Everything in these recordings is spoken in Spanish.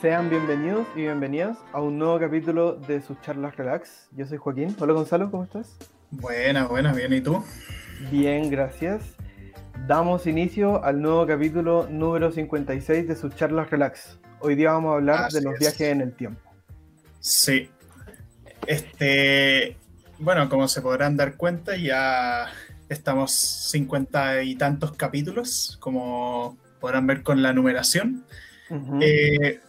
Sean bienvenidos y bienvenidas a un nuevo capítulo de sus charlas relax. Yo soy Joaquín. Hola Gonzalo, ¿cómo estás? Buenas, buenas, bien, ¿y tú? Bien, gracias. Damos inicio al nuevo capítulo número 56 de sus charlas relax. Hoy día vamos a hablar Así de los es. viajes en el tiempo. Sí. Este, bueno, como se podrán dar cuenta, ya estamos cincuenta y tantos capítulos, como podrán ver con la numeración. Ujú. Eh,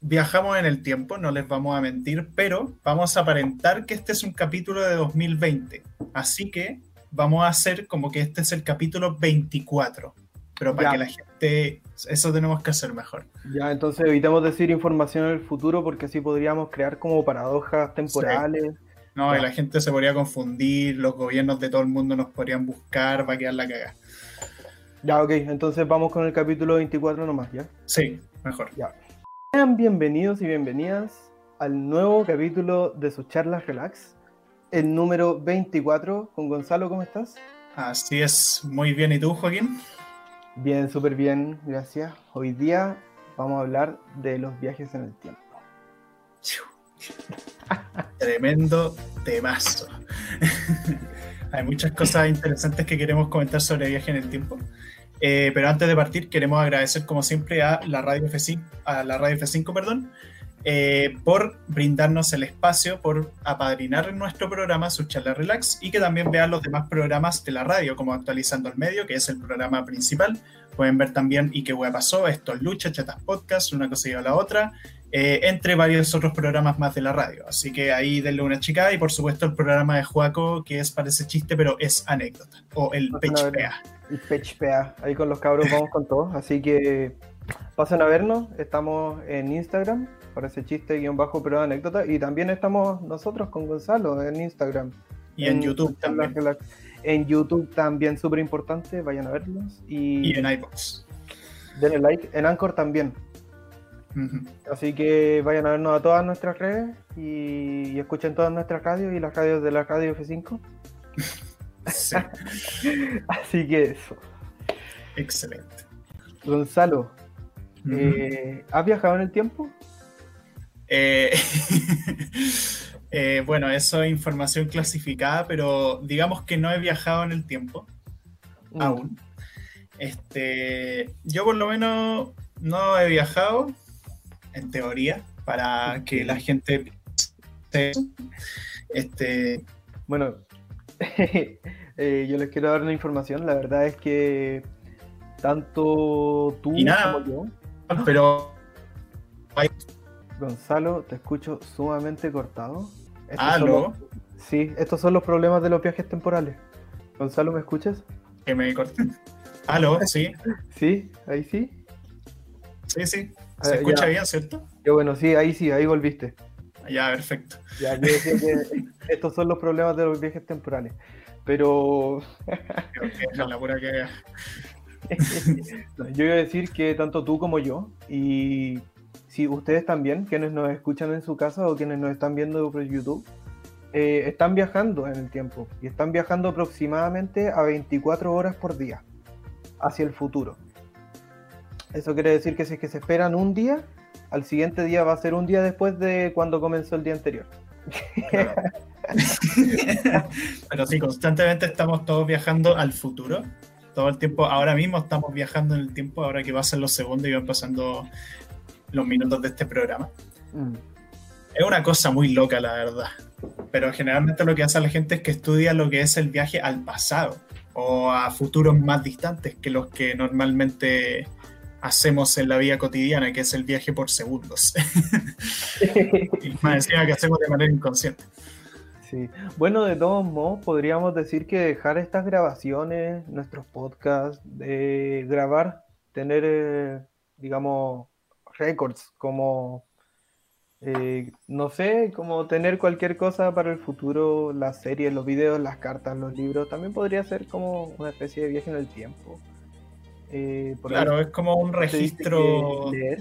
viajamos en el tiempo, no les vamos a mentir, pero vamos a aparentar que este es un capítulo de 2020. Así que vamos a hacer como que este es el capítulo 24. Pero para Ya. que la gente, eso tenemos que hacer mejor. Ya, entonces evitemos decir información en el futuro porque así podríamos crear como paradojas temporales. No, y Ya. la gente se podría confundir, los gobiernos de todo el mundo nos podrían buscar, va a quedar la cagada. Ya, ok, entonces vamos con el capítulo 24 nomás, ¿ya? Sí, mejor. Sean bienvenidos y bienvenidas al nuevo capítulo de sus charlas relax, el número 24 con Gonzalo, ¿cómo estás? Así es, muy bien. ¿Y tú, Joaquín? Bien, súper bien, gracias. Hoy día vamos a hablar de los viajes en el tiempo. Tremendo temazo. Hay muchas cosas interesantes que queremos comentar sobre viaje en el tiempo. Eh, pero antes de partir, queremos agradecer, como siempre, a la Radio F5, a la Radio F5 perdón, eh, por brindarnos el espacio, por apadrinar nuestro programa, su charla relax, y que también vean los demás programas de la radio, como Actualizando el Medio, que es el programa principal. Pueden ver también Y qué hueá pasó, esto es Lucha, Chatas Podcast, una cosa a la otra, eh, entre varios otros programas más de la radio. Así que ahí denle una chica y por supuesto el programa de Juaco, que es parece chiste, pero es anécdota, o el pechpea. El Pechpea, ahí con los cabros vamos con todo, así que pasen a vernos, estamos en Instagram, parece chiste guion bajo pero anécdota, y también estamos nosotros con Gonzalo en Instagram. Y en YouTube también. En YouTube también, súper importante, vayan a verlos. Y, y en iBox. denle like, en Anchor también. Así que vayan a vernos a todas nuestras redes y, y escuchen todas nuestras radios y las radios de la radio F5. Sí, Así que eso. excelente. Gonzalo, eh, ¿has viajado en el tiempo? Eh, eh, bueno, eso es información clasificada, pero digamos que no he viajado en el tiempo Mm. aún. Este, yo por lo menos no he viajado, en teoría, para que la gente. Este, Bueno, eh, yo les quiero dar una información. La verdad es que tanto tú Y nada. como yo, pero Gonzalo, te escucho sumamente cortado. Estos son algo los- sí, estos son los problemas de los viajes temporales. Gonzalo, ¿me escuchas? que me corté. Aló, sí, Sí, ahí sí. sí, sí. Se escucha ya. bien, ¿cierto? Qué bueno, sí, ahí sí, ahí volviste. Ya, perfecto. Ya, yo decía que estos son los problemas de los viajes temporales. Pero Creo que es la pura que Yo iba a decir que tanto tú como yo, y si ustedes también, quienes nos escuchan en su casa o quienes nos están viendo por YouTube, eh, están viajando en el tiempo y están viajando aproximadamente a 24 horas por día hacia el futuro. Eso quiere decir que si es que se esperan un día, al siguiente día va a ser un día después de cuando comenzó el día anterior. Claro. Pero sí, constantemente estamos todos viajando al futuro. Todo el tiempo, ahora mismo estamos viajando en el tiempo, ahora que pasan los segundos y van pasando los minutos de este programa. Mm. Es una cosa muy loca, la verdad. Pero generalmente lo que hace la gente es que estudia lo que es el viaje al pasado o a futuros más distantes que los que normalmente hacemos en la vida cotidiana, que es el viaje por segundos. y más encima que hacemos de manera inconsciente. Sí. Bueno, de todos modos, podríamos decir que dejar estas grabaciones, nuestros podcasts, de grabar, tener, eh, digamos, récords, como, eh, no sé, como tener cualquier cosa para el futuro, las series, los videos, las cartas, los libros, también podría ser como una especie de viaje en el tiempo. Eh, por ahí Claro, es como un registro, leer.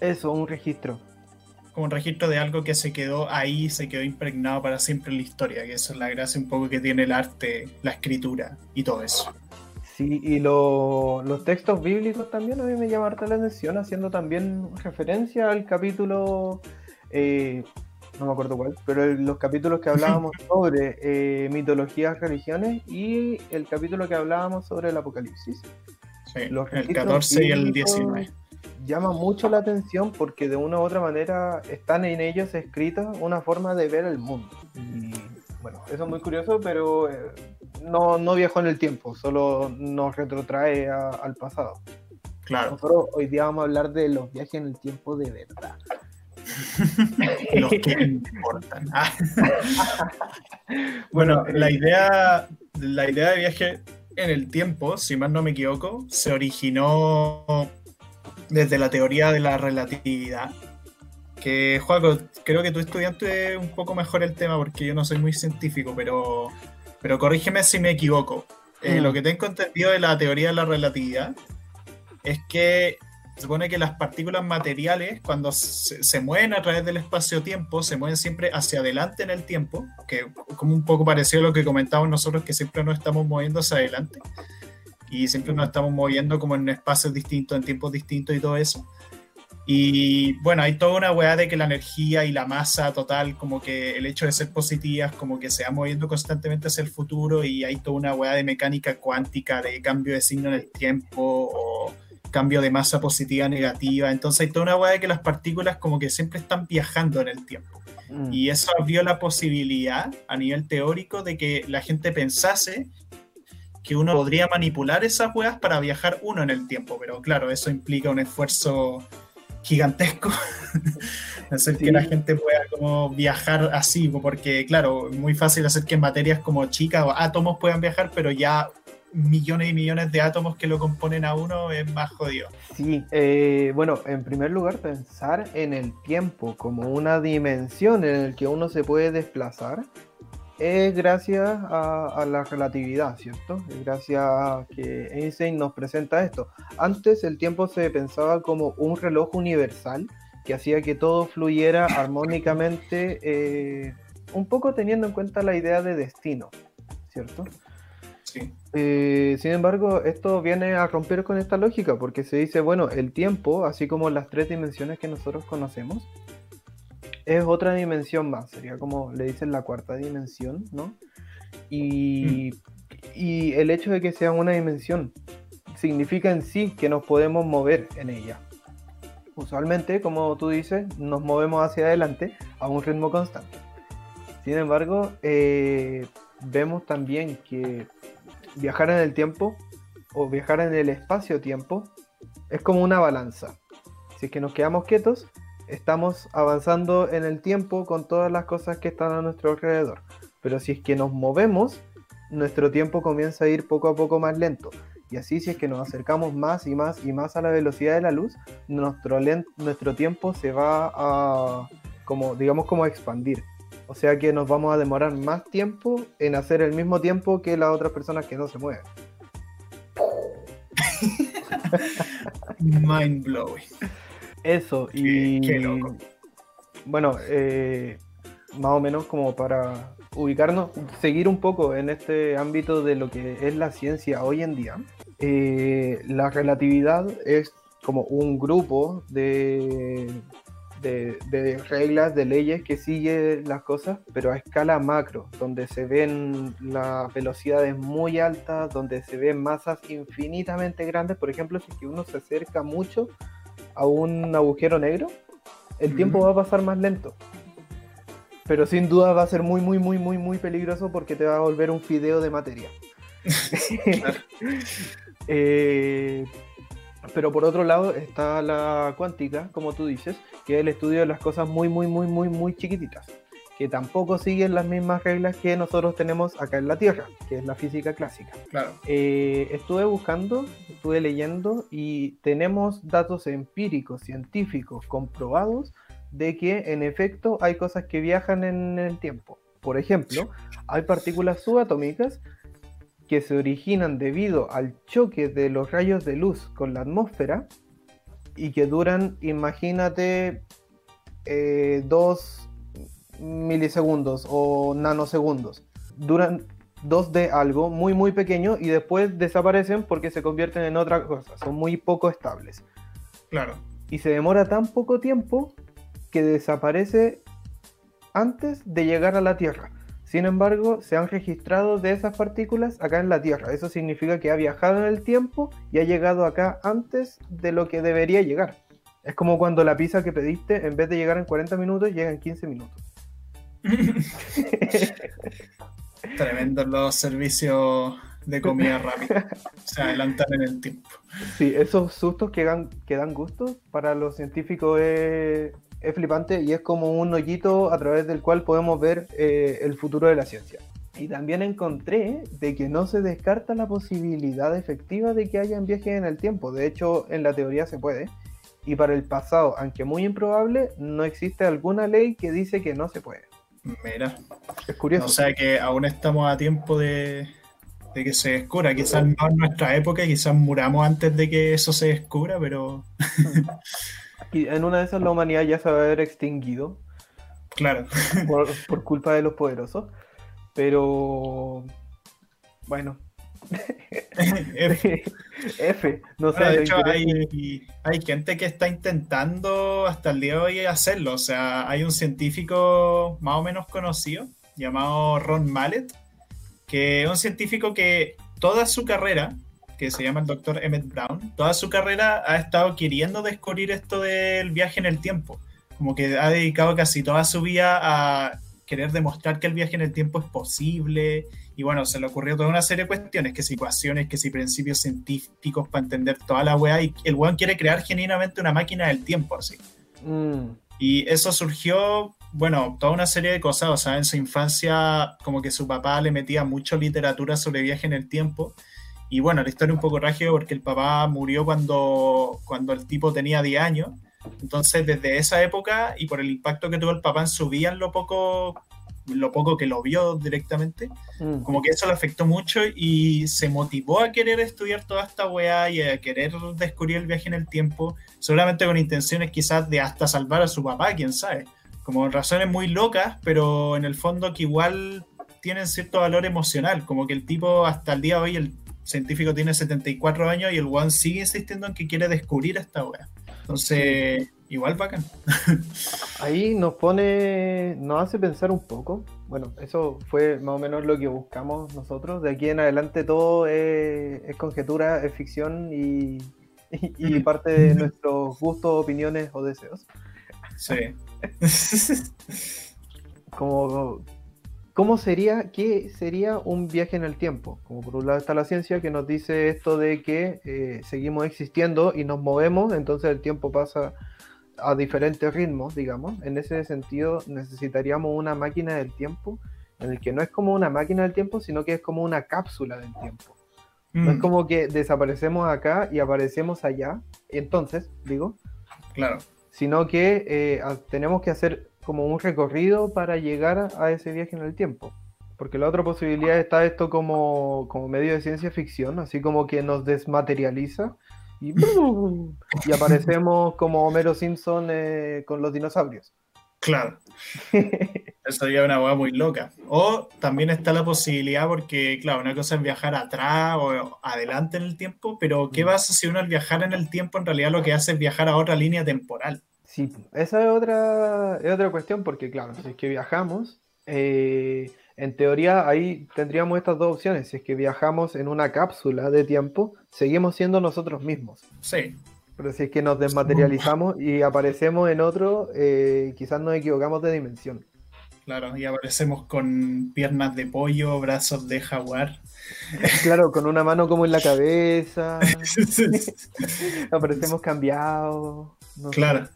Eso, un registro. como como un registro de algo que se quedó ahí, se quedó impregnado para siempre en la historia, que eso es la gracia un poco que tiene el arte, la escritura y todo eso. Sí, y los textos bíblicos también a mí me llama la atención, haciendo también referencia al capítulo, eh, no me acuerdo cuál, pero los capítulos que hablábamos sobre eh, mitologías, religiones y el capítulo que hablábamos sobre el Apocalipsis. Sí, el 14 y el 19 llama mucho la atención porque de una u otra manera están en ellos escritas una forma de ver el mundo. Y bueno, eso es muy curioso, pero eh, no, no viajó en el tiempo, solo nos retrotrae al pasado. Claro. Nosotros hoy día vamos a hablar de los viajes en el tiempo de verdad. los que importan. bueno, la eh, idea, la idea de viaje en el tiempo, si más no me equivoco, se originó desde la teoría de la relatividad. Que, Juaco, creo que tú estudiante un poco mejor el tema porque yo no soy muy científico, pero, pero corrígeme si me equivoco. Eh, mm. Lo que tengo entendido de la teoría de la relatividad es que se supone que las partículas materiales, cuando se, mueven a través del espacio-tiempo, se mueven siempre hacia adelante en el tiempo, que como un poco parecido a lo que comentamos nosotros, que siempre nos estamos moviendo hacia adelante y siempre nos estamos moviendo como en espacios distintos, en tiempos distintos y todo eso. Y bueno, hay toda una weá de que la energía y la masa total, como que el hecho de ser positivas, como que se va moviendo constantemente hacia el futuro y hay toda una weá de mecánica cuántica, de cambio de signo en el tiempo o cambio de masa positiva negativa. Entonces hay toda una weá de que las partículas como que siempre están viajando en el tiempo. Mm. Y eso abrió la posibilidad a nivel teórico de que la gente pensase que uno podría manipular esas weas para viajar uno en el tiempo, pero claro, eso implica un esfuerzo gigantesco hacer que la gente pueda como viajar así, porque claro, es muy fácil hacer que materias como chicas o átomos puedan viajar, pero ya millones y millones de átomos que lo componen a uno es más jodido. Sí, eh, bueno, en primer lugar pensar en el tiempo como una dimensión en el que uno se puede desplazar es gracias a, la relatividad, ¿cierto? Es gracias a que Einstein nos presenta esto. Antes el tiempo se pensaba como un reloj universal que hacía que todo fluyera armónicamente, eh, un poco teniendo en cuenta la idea de destino, ¿cierto? Sí. Eh, sin embargo, esto viene a romper con esta lógica porque se dice, bueno, el tiempo, así como las tres dimensiones que nosotros conocemos, es otra dimensión más, sería como le dicen la cuarta dimensión, ¿no? Y, y el hecho de que sea una dimensión significa en sí que nos podemos mover en ella. Usualmente, como tú dices, nos movemos hacia adelante a un ritmo constante. Sin embargo, eh, vemos también que viajar en el tiempo o viajar en el espacio-tiempo es como una balanza. Si es que nos quedamos quietos, estamos avanzando en el tiempo con todas las cosas que están a nuestro alrededor. Pero si es que nos movemos, nuestro tiempo comienza a ir poco a poco más lento. Y así si es que nos acercamos más y más y más a la velocidad de la luz, nuestro, nuestro tiempo se va a, como, digamos, como expandir. O sea que nos vamos a demorar más tiempo en hacer el mismo tiempo que las otras personas que no se mueven. Mind blowing. Eso, y bueno, eh, más o menos como para ubicarnos, seguir un poco en este ámbito de lo que es la ciencia hoy en día. Eh, la relatividad es como un grupo de, de, reglas, de leyes que sigue las cosas, pero a escala macro, donde se ven las velocidades muy altas, donde se ven masas infinitamente grandes. Por ejemplo, si uno se acerca mucho a un agujero negro, el tiempo va a pasar más lento. Pero sin duda va a ser muy, muy, muy, muy, muy peligroso porque te va a volver un fideo de materia. Eh, pero por otro lado está la cuántica, como tú dices, que es el estudio de las cosas muy, muy, muy, muy, muy chiquititas que tampoco siguen las mismas reglas que nosotros tenemos acá en la Tierra, que es la física clásica. Claro. Eh, estuve buscando, estuve leyendo y tenemos datos empíricos, científicos, comprobados de que en efecto hay cosas que viajan en el tiempo. Por ejemplo, hay partículas subatómicas que se originan debido al choque de los rayos de luz con la atmósfera y que duran, imagínate, eh, dos milisegundos o nanosegundos. Duran dos de algo muy muy pequeño y después desaparecen porque se convierten en otra cosa. Son muy poco estables. Claro. Y se demora tan poco tiempo que desaparece antes de llegar a la Tierra. Sin embargo, se han registrado de esas partículas acá en la Tierra. Eso significa que ha viajado en el tiempo y ha llegado acá antes de lo que debería llegar. Es como cuando la pizza que pediste, en vez de llegar en 40 minutos, llega en 15 minutos. Tremendos los servicios de comida rápida. Se adelantan en el tiempo. Sí, esos sustos que dan, que dan gusto para los científicos es, es flipante y es como un hoyito a través del cual podemos ver eh, el futuro de la ciencia. Y también encontré de que no se descarta la posibilidad efectiva de que hayan viajes en el tiempo. De hecho, en la teoría se puede. Y para el pasado, aunque muy improbable, no existe alguna ley que dice que no se puede. Mira. Es curioso. O sea que aún estamos a tiempo de, de que se descubra. Quizás no en nuestra época, quizás muramos antes de que eso se descubra, pero. Y en una de esas la humanidad ya se va a haber extinguido claro. por, por culpa de los poderosos. Pero. Bueno. F. F. No sé. De hecho, hay, hay gente que está intentando hasta el día de hoy hacerlo. O sea, hay un científico más o menos conocido llamado Ron Mallet, que es un científico que toda su carrera, que se llama el doctor Emmett Brown, toda su carrera ha estado queriendo descubrir esto del viaje en el tiempo. Como que ha dedicado casi toda su vida a querer demostrar que el viaje en el tiempo es posible. Y bueno, se le ocurrió toda una serie de cuestiones, que si ecuaciones, que si principios científicos para entender toda la weá. Y el weón quiere crear genuinamente una máquina del tiempo, así. Mm, Y eso surgió, bueno, toda una serie de cosas. O sea, en su infancia, como que su papá le metía mucho literatura sobre viaje en el tiempo. Y bueno, la historia es un poco trágica porque el papá murió cuando, cuando el tipo tenía 10 años. Entonces, desde esa época y por el impacto que tuvo el papá en su vida, en lo poco, lo poco que lo vio directamente, mm. como que eso le afectó mucho y se motivó a querer estudiar toda esta weá y a querer descubrir el viaje en el tiempo, seguramente con intenciones quizás de hasta salvar a su papá, quién sabe. Como razones muy locas, pero en el fondo que igual tienen cierto valor emocional, como que el tipo hasta el día de hoy, el científico tiene 74 años y el one sigue insistiendo en que quiere descubrir esta weá. Entonces, igual bacán. Ahí nos pone, nos hace pensar un poco. Bueno, eso fue más o menos lo que buscamos nosotros. De aquí en adelante todo es, es conjetura, es ficción y, y- y parte de nuestros gustos, opiniones o deseos. Sí. Como, ¿Cómo sería, qué sería un viaje en el tiempo? Como por un lado está la ciencia que nos dice esto de que eh, seguimos existiendo y nos movemos, entonces el tiempo pasa a diferentes ritmos, digamos. En ese sentido necesitaríamos una máquina del tiempo en el que no es como una máquina del tiempo, sino que es como una cápsula del tiempo. No es Mm, como que desaparecemos acá y aparecemos allá, entonces, digo, claro. sino que eh, tenemos que hacer como un recorrido para llegar a, ese viaje en el tiempo. Porque la otra posibilidad está esto como, como medio de ciencia ficción, así como que nos desmaterializa y, y aparecemos como Homero Simpson eh, con los dinosaurios. Claro. Eso sería una hueá muy loca. O también está la posibilidad, porque, claro, una cosa es viajar atrás o adelante en el tiempo, pero ¿qué pasa si uno al viajar en el tiempo en realidad lo que hace es viajar a otra línea temporal? Sí, esa es otra, es otra cuestión porque, claro, si es que viajamos, eh, en teoría ahí tendríamos estas dos opciones. Si es que viajamos en una cápsula de tiempo, seguimos siendo nosotros mismos. Sí, Pero si es que nos desmaterializamos y aparecemos en otro, eh, quizás nos equivocamos de dimensión. claro, y aparecemos con piernas de pollo, brazos de jaguar. Claro, con una mano como en la cabeza, aparecemos cambiados. No. Claro.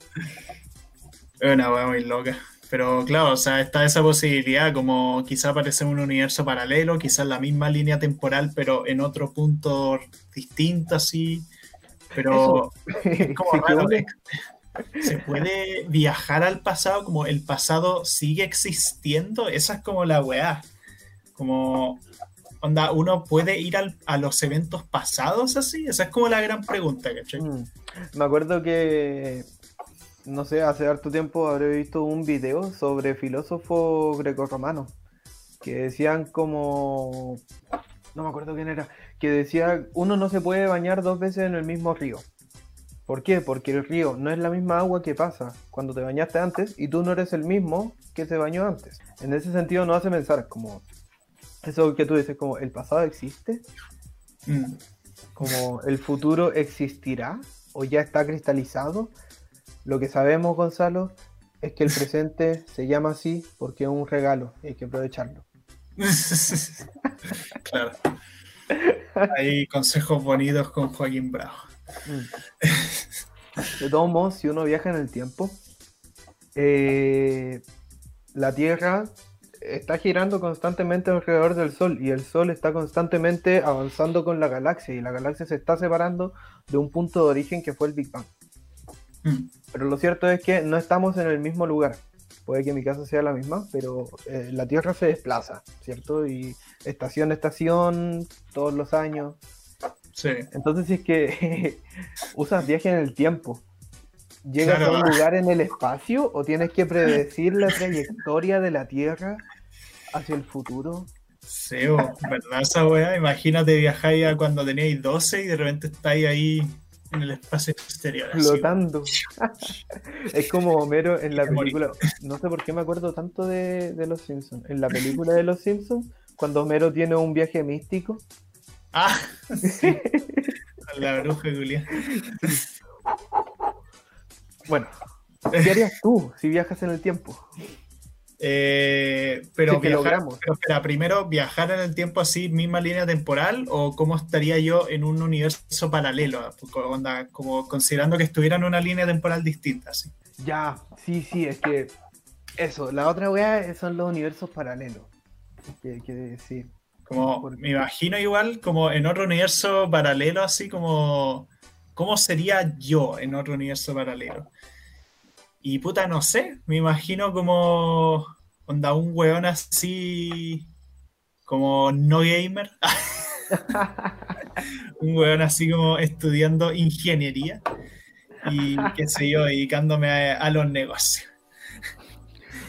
Es una hueá muy loca. Pero claro, o sea, está esa posibilidad, como quizá aparece un universo paralelo, quizás la misma línea temporal, pero en otro punto distinto, así. Pero es como raro. ¿Se puede viajar al pasado como el pasado sigue existiendo? Esa es como la weá. Como, onda, ¿uno puede ir al- a los eventos pasados así? Esa es como la gran pregunta, ¿cachai? Mm. Me acuerdo que no sé, hace harto tiempo habré visto un video sobre filósofos grecorromanos que decían como, no me acuerdo quién era, que decía, uno no se puede bañar dos veces en el mismo río. ¿Por qué? Porque el río no es la misma agua que pasa cuando te bañaste antes y tú no eres el mismo que se bañó antes. En ese sentido no hace pensar como eso que tú dices, como el pasado existe, Mm. como el futuro existirá o ya está cristalizado. Lo que sabemos, Gonzalo, es que el presente se llama así porque es un regalo y hay que aprovecharlo. claro. Hay consejos bonitos con Joaquín Bravo. Mm. De todos modos, si uno viaja en el tiempo, eh, la Tierra está girando constantemente alrededor del Sol y el Sol está constantemente avanzando con la galaxia y la galaxia se está separando de un punto de origen que fue el Big Bang. Mm. Pero lo cierto es que no estamos en el mismo lugar. Puede que mi casa sea la misma, pero eh, la Tierra se desplaza, ¿cierto? Y estación a estación, todos los años. Sí. Entonces, si es que usas viaje en el tiempo, ¿llegas Claro. a un lugar en el espacio o tienes que predecir la trayectoria de la Tierra hacia el futuro? Sí, bo, ¿verdad esa weá? Imagínate viajáis a cuando teníais 12 y de repente estáis ahí en el espacio exterior. Flotando. es como Homero en la película. No sé por qué me acuerdo tanto de, de Los Simpsons. En la película de Los Simpsons, cuando Homero tiene un viaje místico. Ah, sí. La bruja Julia. Bueno, ¿qué harías tú si viajas en el tiempo? Eh, pero, que viajar, logramos. pero espera, primero, ¿viajar en el tiempo así, misma línea temporal? ¿O cómo estaría yo en un universo paralelo? Onda, como considerando que estuviera en una línea temporal distinta. Así. Ya, sí, sí, es que eso, la otra weá son los universos paralelos. Que, que sí. Como, me imagino igual, como en otro universo paralelo, así como, ¿cómo sería yo en otro universo paralelo? Y puta, no sé, me imagino como, onda, un weón así, como no gamer, un weón así como estudiando ingeniería y qué sé yo, dedicándome a, a los negocios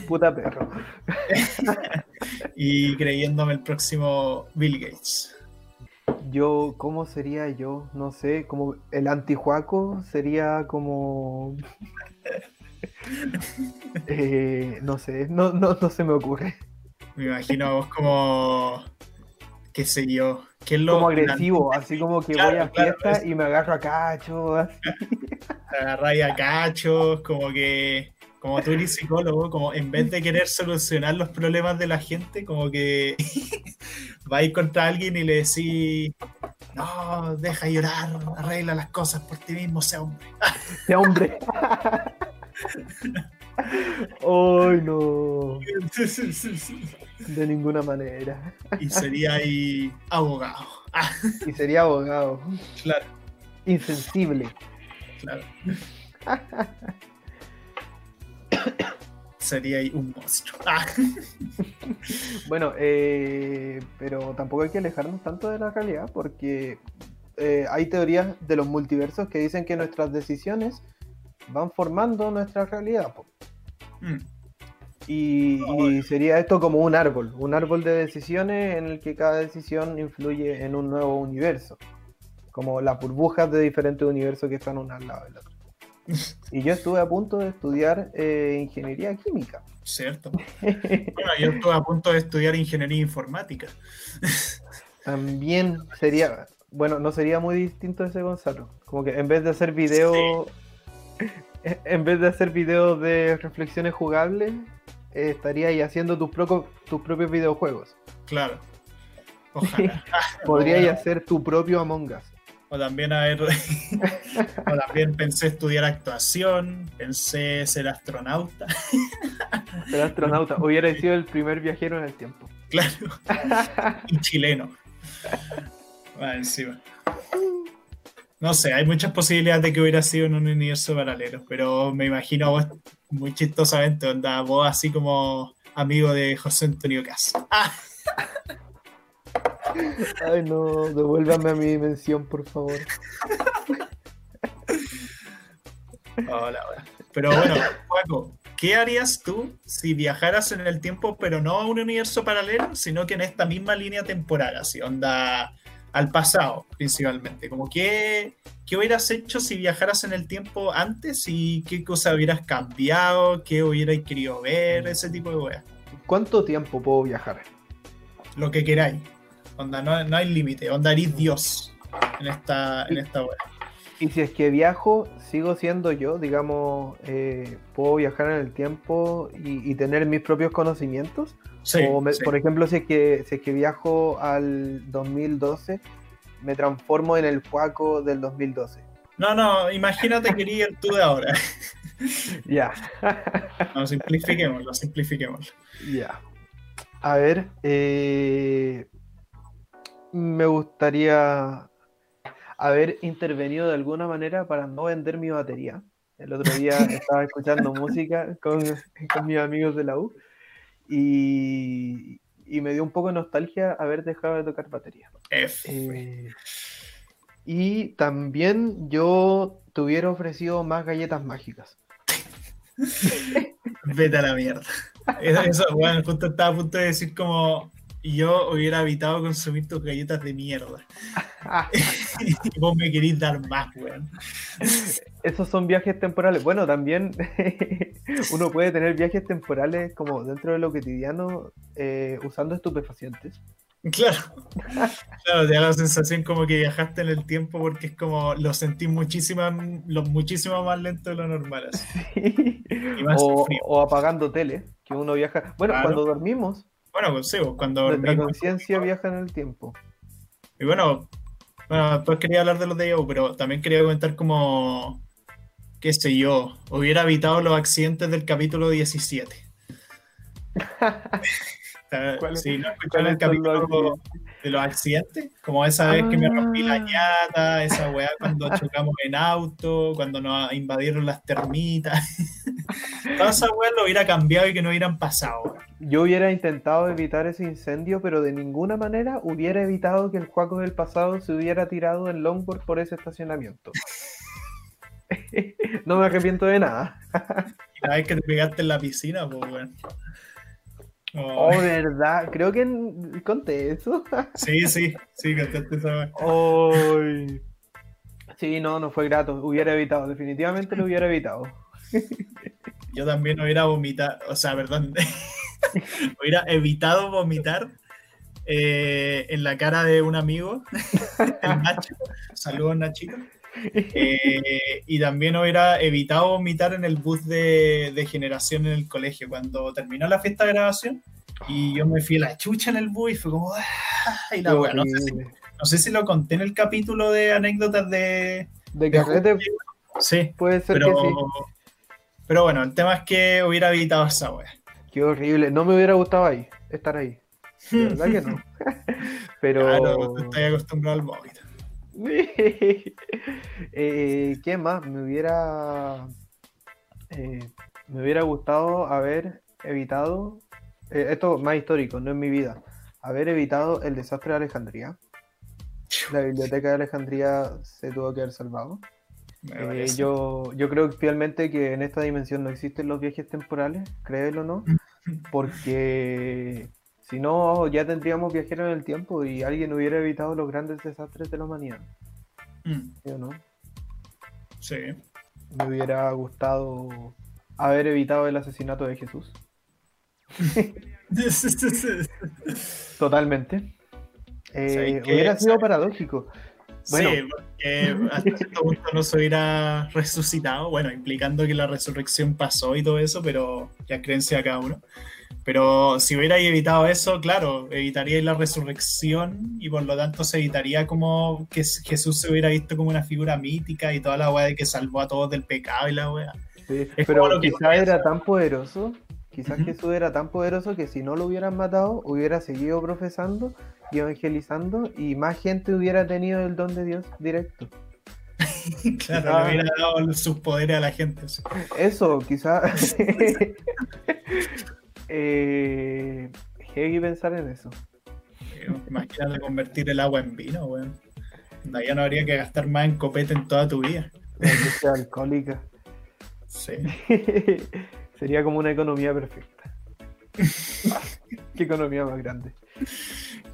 Puta perro. y creyéndome el próximo Bill Gates. Yo, ¿cómo sería yo? No sé, como el antijuaco sería como. Eh, no sé, no, no, no se me ocurre. Me imagino a vos como, qué sé yo, ¿qué es lo Como agresivo, así como que Claro, voy a claro, fiesta es- y me agarro a cacho. así. agarráis a cachos, como que, como tú eres psicólogo, como en vez de querer solucionar los problemas de la gente, como que vais contra alguien y le decís, no, deja llorar, arregla las cosas por ti mismo, sea hombre. ¡Qué hombre! ¡Ay, no! De ninguna manera. y sería ahí abogado. Y sería abogado. claro, Insensible. claro. Sería ahí un monstruo. Bueno, eh, pero tampoco hay que alejarnos tanto de la realidad porque eh, hay teorías de los multiversos que dicen que nuestras decisiones van formando nuestra realidad. mm, Y, y sería esto como un árbol, un árbol de decisiones en el que cada decisión influye en un nuevo universo, como las burbujas de diferentes universos que están uno al lado del otro. Y yo estuve a punto de estudiar eh, ingeniería química. Cierto. Bueno, yo estuve a punto de estudiar ingeniería informática. También sería, bueno, no sería muy distinto ese Gonzalo. Como que en vez de hacer videos, en vez de hacer videos de reflexiones jugables, eh, estaría ahí haciendo tus, propios videojuegos. Claro. Ojalá. Podrías bueno. hacer tu propio Among Us. O también haber. o también pensé estudiar actuación, pensé ser astronauta. Ser astronauta. Hubiera sido el primer viajero en el tiempo. Claro. y chileno. Va encima. No sé, hay muchas posibilidades de que hubiera sido en un universo paralelo, pero me imagino a vos muy chistosamente, onda, vos así como amigo de José Antonio Caso. Ah, Ay, no, devuélvame a mi dimensión, por favor. hola, hola. Pero bueno, Paco, ¿qué harías tú si viajaras en el tiempo, pero no a un universo paralelo, sino que en esta misma línea temporal, así, onda al pasado, principalmente? Como qué, qué hubieras hecho si viajaras en el tiempo antes y qué cosa hubieras cambiado, qué hubierais querido ver, ese tipo de weas. ¿Cuánto tiempo puedo viajar? Lo que queráis. Onda, no, no hay límite. Onda, eres Dios en esta, en esta wea. Y si es que viajo, sigo siendo yo, digamos, eh, puedo viajar en el tiempo y, y tener mis propios conocimientos. Sí, o me- sí. por ejemplo, si es, que, si es que viajo al 2012, me transformo en el Juaco del 2012. No, no, imagínate que el tú de ahora. Ya, No, simplifiquémoslo, simplifiquémoslo. ya. A ver, eh, me gustaría haber intervenido de alguna manera para no vender mi batería. El otro día estaba escuchando música con, con mis amigos de la U y, y me dio un poco de nostalgia haber dejado de tocar batería. Eh, y también yo te hubiera ofrecido más galletas mágicas. Vete a la mierda. Eso, eso, bueno, justo estaba a punto de decir como yo hubiera evitado consumir tus galletas de mierda. y vos me querís dar más, weón. Esos son viajes temporales. Bueno, también uno puede tener viajes temporales como dentro de lo cotidiano eh, usando estupefacientes. Claro. Claro, te da la sensación como que viajaste en el tiempo porque es como lo sentís muchísimo, lo, muchísimo más lento de lo normal. así. más o, apagando tele, que uno viaja. Bueno, Claro. cuando dormimos, Bueno, pues sí, pues, cuando nuestra dormimos- conciencia viaja en el tiempo. Y bueno, bueno, después quería hablar de los de Yahoo, pero también quería comentar como, qué sé yo, hubiera evitado los accidentes del capítulo 17. ¿Cuál es- Sí, ¿no escucharon el ¿Cuáles son los capítulo de los accidentes? Como esa vez que me rompí la Ah. ñata, esa weá cuando chocamos en auto, cuando nos invadieron las termitas. Todas esas weas lo hubiera cambiado y que no hubieran pasado. Yo hubiera intentado evitar ese incendio, pero de ninguna manera hubiera evitado que el Juaco del pasado se hubiera tirado en longboard por ese estacionamiento. no me arrepiento de nada. Y la vez que te pegaste en la piscina, pues weón. Oh, verdad. Creo que conté eso. Sí, sí, sí, contaste esa. Ay. Sí, no, no fue grato. Hubiera evitado, definitivamente lo hubiera evitado. Yo también hubiera vomitado, o sea, perdón, hubiera evitado vomitar eh, en la cara de un amigo, el Nacho. Saludos, Nachito. Eh, y también hubiera evitado vomitar en el bus de, de generación en el colegio. Cuando terminó la fiesta de grabación y yo me fui a la chucha en el bus y fue como. "Ah", y la wea. no, sé si, horrible. no sé si lo conté en el capítulo de anécdotas de. De de Sí, puede ser pero, que sí. pero bueno, el tema es que hubiera evitado esa wea. Qué horrible. No me hubiera gustado ahí, estar ahí. De verdad que no. Pero. Claro, estás acostumbrado al vómito. Eh, ¿Qué más? Me hubiera. eh, me hubiera gustado haber evitado. eh, esto más histórico, no en mi vida. Haber evitado el desastre de Alejandría. La biblioteca de Alejandría se tuvo que haber salvado. Eh, yo, yo creo fielmente que en esta dimensión no existen los viajes temporales, créelo o no, porque si no ya tendríamos viajeros en el tiempo y alguien hubiera evitado los grandes desastres de la humanidad, Mm, ¿sí o no? sí. Me hubiera gustado haber evitado el asesinato de Jesús, totalmente. Eh, hubiera sido paradójico. Bueno. Sí, porque hasta cierto punto no se hubiera resucitado, bueno, implicando que la resurrección pasó y todo eso, pero ya creencia cada uno. Pero si hubierais evitado eso, claro, evitaríais la resurrección y por lo tanto se evitaría como que Jesús se hubiera visto como una figura mítica y toda la weá de que salvó a todos del pecado y la weá. Sí, Es pero quizás era tan poderoso, quizás. Jesús era tan poderoso que si no lo hubieran matado, hubiera seguido profesando y evangelizando y más gente hubiera tenido el don de Dios directo. Claro, Ah. le hubiera dado sus poderes a la gente. Eso, quizás... eh, heavy pensar en eso. Eh, Imagínate convertir el agua en vino, weón. Ya no habría que gastar más en copete en toda tu vida. La industria alcohólica. Sí. Sería como una economía perfecta. ¿Qué economía más grande?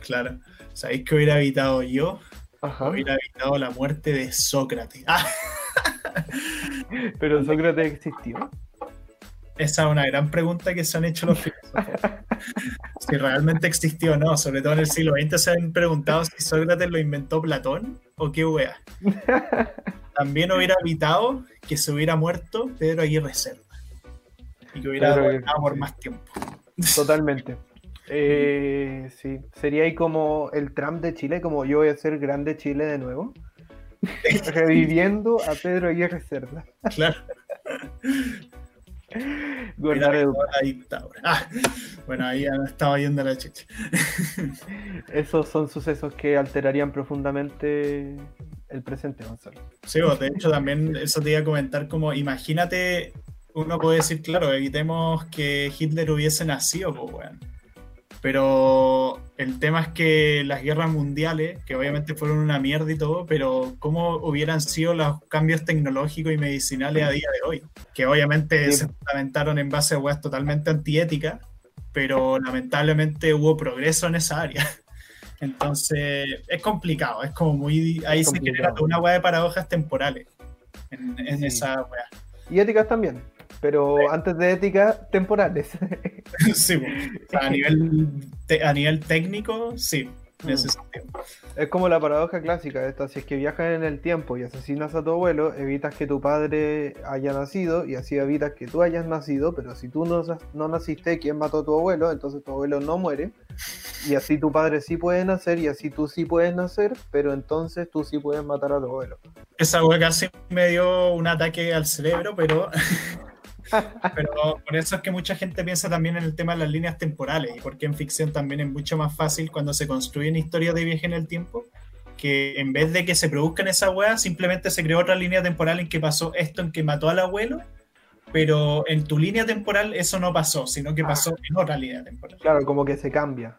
Claro. ¿Sabéis que hubiera evitado yo? Ajá. Hubiera evitado la muerte de Sócrates. Ah, Pero Sócrates existió. Esa es una gran pregunta que se han hecho los filósofos. si realmente existió o no. Sobre todo en el siglo XX se han preguntado si Sócrates lo inventó Platón o qué wea. También hubiera evitado que se hubiera muerto Pedro Aguirre Cerda. Y que hubiera gobernado por más tiempo. Totalmente. Eh, sí, sería ahí como el Trump de Chile, como yo voy a ser grande Chile de nuevo. Reviviendo a Pedro Aguirre Cerda. Claro. La dictadura. Ah, bueno, ahí ya estaba yendo la chucha. Esos son sucesos que alterarían profundamente el presente, Gonzalo. Sí, de hecho también eso te iba a comentar como, imagínate, uno puede decir, claro, evitemos que Hitler hubiese nacido, pues, weón. Pero el tema es que las guerras mundiales, que obviamente fueron una mierda y todo, pero cómo hubieran sido los cambios tecnológicos y medicinales a día de hoy, que obviamente Sí. se fundamentaron en base a weas totalmente antiéticas, pero lamentablemente hubo progreso en esa área. Entonces es complicado, es como muy... Ahí Es se genera toda una wea de paradojas temporales en, en Sí. esa wea. Y éticas también, pero antes de éticas, temporales. sí, po. O sea, a, nivel a nivel técnico, sí, en ese Mm. sentido. Es como la paradoja clásica esta, si es que viajas en el tiempo y asesinas a tu abuelo, evitas que tu padre haya nacido y así evitas que tú hayas nacido, pero si tú no, no naciste, ¿quién mató a tu abuelo? Entonces tu abuelo no muere y así tu padre sí puede nacer y así tú sí puedes nacer, pero entonces tú sí puedes matar a tu abuelo. Esa wea casi me dio un ataque al cerebro, pero, pero por eso es que mucha gente piensa también en el tema de las líneas temporales y porque en ficción también es mucho más fácil cuando se construyen historias de viaje en el tiempo que en vez de que se produzcan esas weas, simplemente se creó otra línea temporal en que pasó esto, en que mató al abuelo, pero en tu línea temporal eso no pasó, sino que pasó en otra línea temporal. Claro, como que se cambia.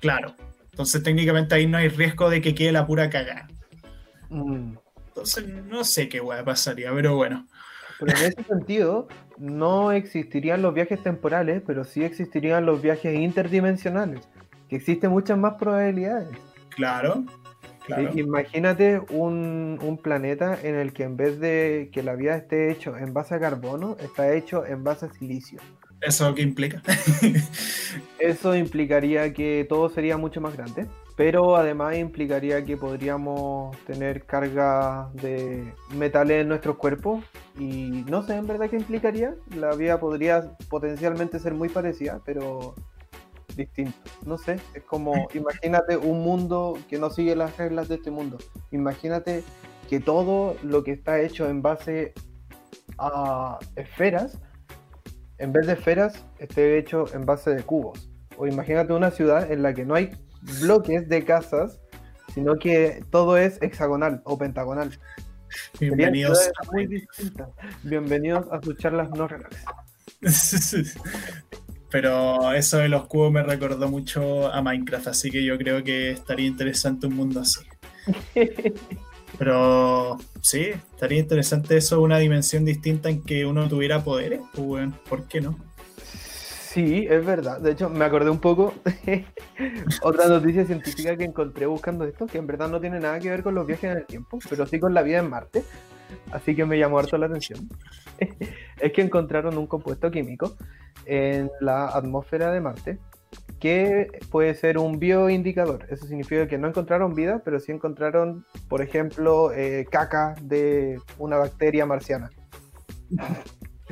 Claro. Entonces técnicamente ahí no hay riesgo de que quede la pura cagada. Mm. Entonces no sé qué wea pasaría, pero bueno. Pero en ese sentido, no existirían los viajes temporales, pero sí existirían los viajes interdimensionales, que existen muchas más probabilidades. Claro. Claro. Imagínate un, un planeta en el que en vez de que la vida esté hecho en base a carbono, está hecho en base a silicio. ¿Eso qué implica? Eso implicaría que todo sería mucho más grande, pero además implicaría que podríamos tener carga de metales en nuestros cuerpos y no sé en verdad qué implicaría. La vida podría potencialmente ser muy parecida, pero distinto. No sé, es como imagínate un mundo que no sigue las reglas de este mundo. Imagínate que todo lo que está hecho en base a esferas, en vez de esferas, esté hecho en base de cubos. O imagínate una ciudad en la que no hay bloques de casas, sino que todo es hexagonal o pentagonal. Bienvenidos. muy. Bienvenidos a sus charlas no relax. Pero eso de los cubos me recordó mucho a Minecraft, así que yo creo que estaría interesante un mundo así. Pero sí, estaría interesante eso, una dimensión distinta en que uno tuviera poderes. Pues bueno, ¿por qué no? Sí, es verdad. De hecho, me acordé un poco otra noticia científica que encontré buscando esto, que en verdad no tiene nada que ver con los viajes en el tiempo, pero sí con la vida en Marte. Así que me llamó harto la atención. es que encontraron un compuesto químico en la atmósfera de Marte que puede ser un bioindicador. Eso significa que no encontraron vida, pero sí encontraron, por ejemplo, eh, caca de una bacteria marciana.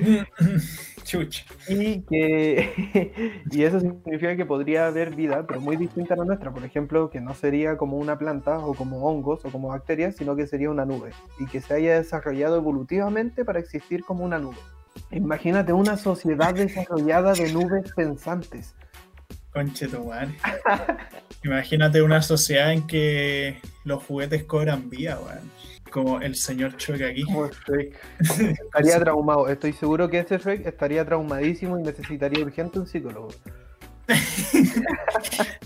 Chuch. Y que y eso significa que podría haber vida, pero muy distinta a la nuestra. Por ejemplo, que no sería como una planta o como hongos o como bacterias, sino que sería una nube. Y que se haya desarrollado evolutivamente para existir como una nube. Imagínate una sociedad desarrollada de nubes pensantes. Conche tu madre. Imagínate una sociedad en que los juguetes cobran vida, weón. Como el señor Chuck aquí. Como Shrek. Estaría traumado. Estoy seguro que ese Shrek estaría traumadísimo y necesitaría urgente un psicólogo.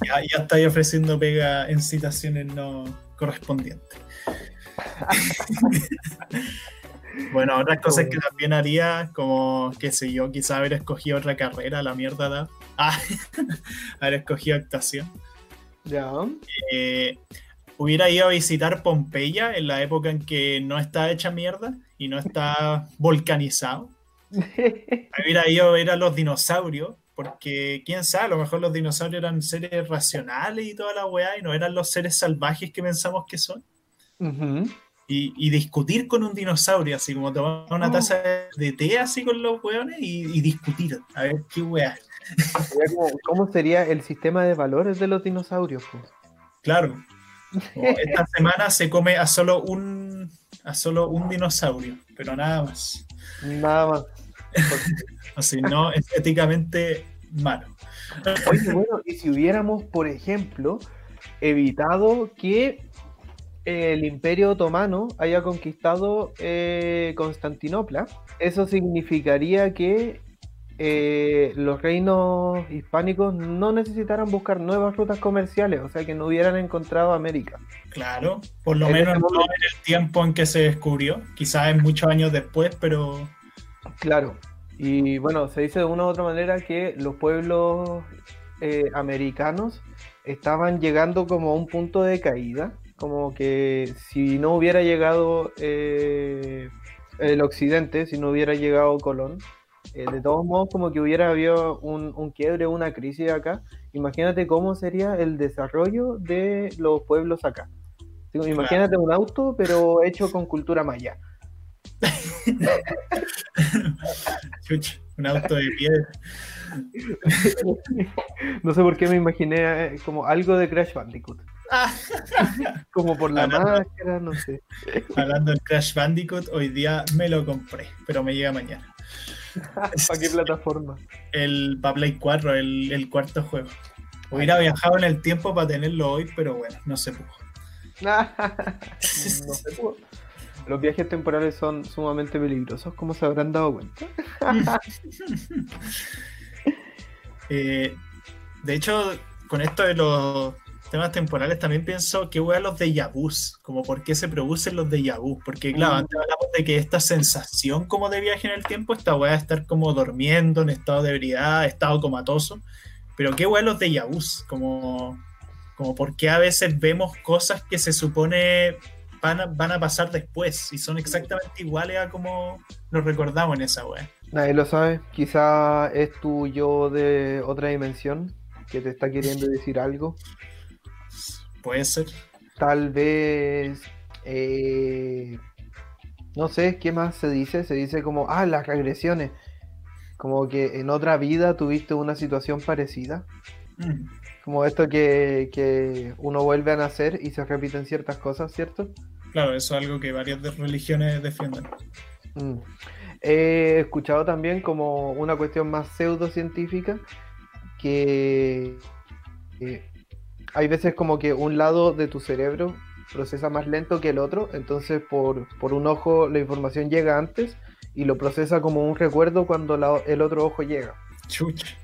Ya, ya estáis ofreciendo pega en citaciones no correspondientes. Bueno, otras cosas que también haría, como, qué sé yo, quizá haber escogido otra carrera, la mierda da. Ah, haber escogido actuación. Ya. Eh, hubiera ido a visitar Pompeya en la época en que no está hecha mierda y no está volcanizado. hubiera ido a ver a los dinosaurios, porque quién sabe, a lo mejor los dinosaurios eran seres racionales y toda la weá, y no eran los seres salvajes que pensamos que son. y, discutir con un dinosaurio, así como tomar una oh. taza de té así con los weones y, discutir, a ver qué weá. ¿Cómo sería el sistema de valores de los dinosaurios? Claro. Esta semana se come a solo un a solo un dinosaurio, pero nada más. Nada más. Así, no estéticamente malo. Oye, bueno, y si hubiéramos, por ejemplo, evitado que el Imperio Otomano haya conquistado eh, Constantinopla, eso significaría que eh, los reinos hispánicos no necesitaran buscar nuevas rutas comerciales, o sea que no hubieran encontrado América. Claro, por lo menos no en el tiempo en que se descubrió, quizás en muchos años después, pero... Claro, y bueno, se dice de una u otra manera que los pueblos eh, americanos estaban llegando como a un punto de caída, como que si no hubiera llegado eh, el occidente, si no hubiera llegado Colón, eh, de todos modos, como que hubiera habido un, un, quiebre, una crisis acá, imagínate cómo sería el desarrollo de los pueblos acá. Imagínate un auto, pero hecho con cultura maya. un auto de piedra. No sé por qué me imaginé eh, como algo de Crash Bandicoot. como por la máscara, no sé. Hablando del Crash Bandicoot, hoy día me lo compré, pero me llega mañana. ¿Para qué plataforma? El para Play 4, el, cuarto juego. Hubiera viajado en el tiempo para tenerlo hoy, pero bueno, no se pudo. no se pudo. Los viajes temporales son sumamente peligrosos, como se habrán dado cuenta. Eh, de hecho, con esto de los temas temporales también pienso que a los de vus, como por qué se producen los de vus, porque claro, mm. antes hablamos de que esta sensación como de viaje en el tiempo, esta weá de estar como durmiendo en estado de ebriedad, estado comatoso, pero qué weá los de vus, como, como por qué a veces vemos cosas que se supone van a, van a pasar después y son exactamente iguales a como nos recordamos en esa weá. Nadie lo sabe, quizá es tu yo de otra dimensión que te está queriendo decir algo. Puede ser. Tal vez. Eh, no sé, ¿qué más se dice? Se dice como, ah, las regresiones. Como que en otra vida tuviste una situación parecida. Mm. Como esto que, uno vuelve a nacer y se repiten ciertas cosas, ¿cierto? Claro, eso es algo que varias religiones defienden. Mm. He escuchado también como una cuestión más pseudocientífica que hay veces como que un lado de tu cerebro procesa más lento que el otro, entonces por, un ojo la información llega antes y lo procesa como un recuerdo cuando el otro ojo llega. Chucha.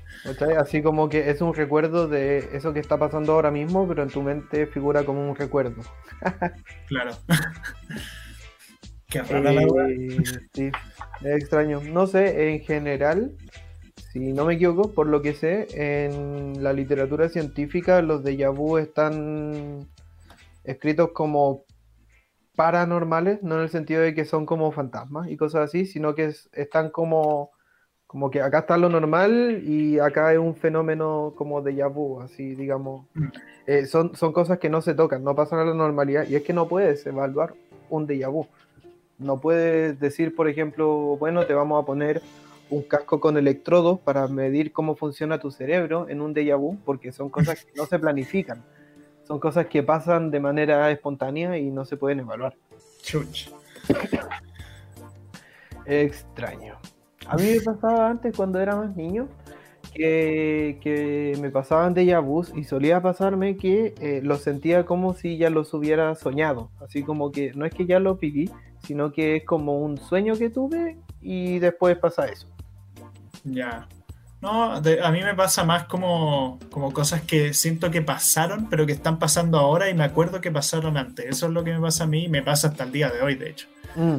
Así como que es un recuerdo de eso que está pasando ahora mismo, pero en tu mente figura como un recuerdo. claro. Qué rara la eh, Sí, es extraño. No sé, en general, si no me equivoco, por lo que sé, en la literatura científica los de vu están escritos como paranormales, no en el sentido de que son como fantasmas y cosas así, sino que están como, como que acá está lo normal y acá es un fenómeno como de vu, así digamos. Mm. Eh, son, son cosas que no se tocan, no pasan a la normalidad y es que no puedes evaluar un déjà vu. No puedes decir, por ejemplo, bueno, te vamos a poner un casco con electrodos para medir cómo funciona tu cerebro en un déjà vu, porque son cosas que no se planifican. Son cosas que pasan de manera espontánea y no se pueden evaluar. Chuch. Extraño. A mí me pasaba antes cuando era más niño que, que me pasaban déjà vus y solía pasarme que eh, los sentía como si ya los hubiera soñado. Así como que no es que ya lo viví, sino que es como un sueño que tuve y después pasa eso. Ya. No, a mí me pasa más como, como cosas que siento que pasaron, pero que están pasando ahora y me acuerdo que pasaron antes. Eso es lo que me pasa a mí y me pasa hasta el día de hoy, de hecho. Mm.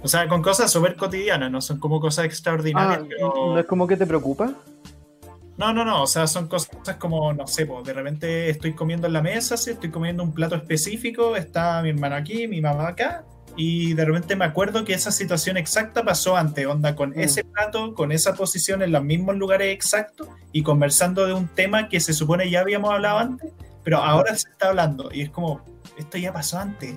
O sea, con cosas súper cotidianas, no son como cosas extraordinarias. Ah, pero... ¿No es como que te preocupa? No, no, no, o sea, son cosas como, no sé, pues, de repente estoy comiendo en la mesa, ¿sí? estoy comiendo un plato específico, está mi hermano aquí, mi mamá acá, y de repente me acuerdo que esa situación exacta pasó antes, onda, con Mm. ese plato, con esa posición en los mismos lugares exactos y conversando de un tema que se supone ya habíamos hablado antes, pero ahora se está hablando y es como, esto ya pasó antes.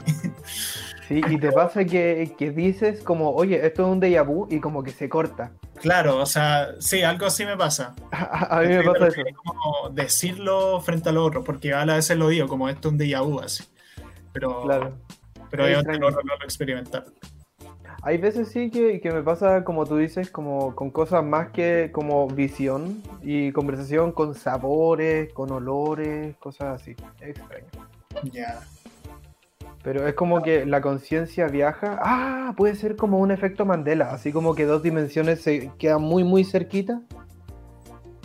Sí, y te pasa que, que dices como, oye, esto es un déjà vu y como que se corta. claro, o sea, sí, algo así me pasa. A, a mí me pasa eso. Es como decirlo frente a lo otro, porque a veces lo digo como esto es un déjà vu así. Pero, Claro. Pero obviamente extraño. no, no lo experimentar. Hay veces sí que, que me pasa, como tú dices, como con cosas más que como visión y conversación con sabores, con olores, cosas así. Es extraño. Ya. Pero es como que la conciencia viaja. Ah, puede ser como un efecto Mandela, así como que dos dimensiones se quedan muy, muy cerquita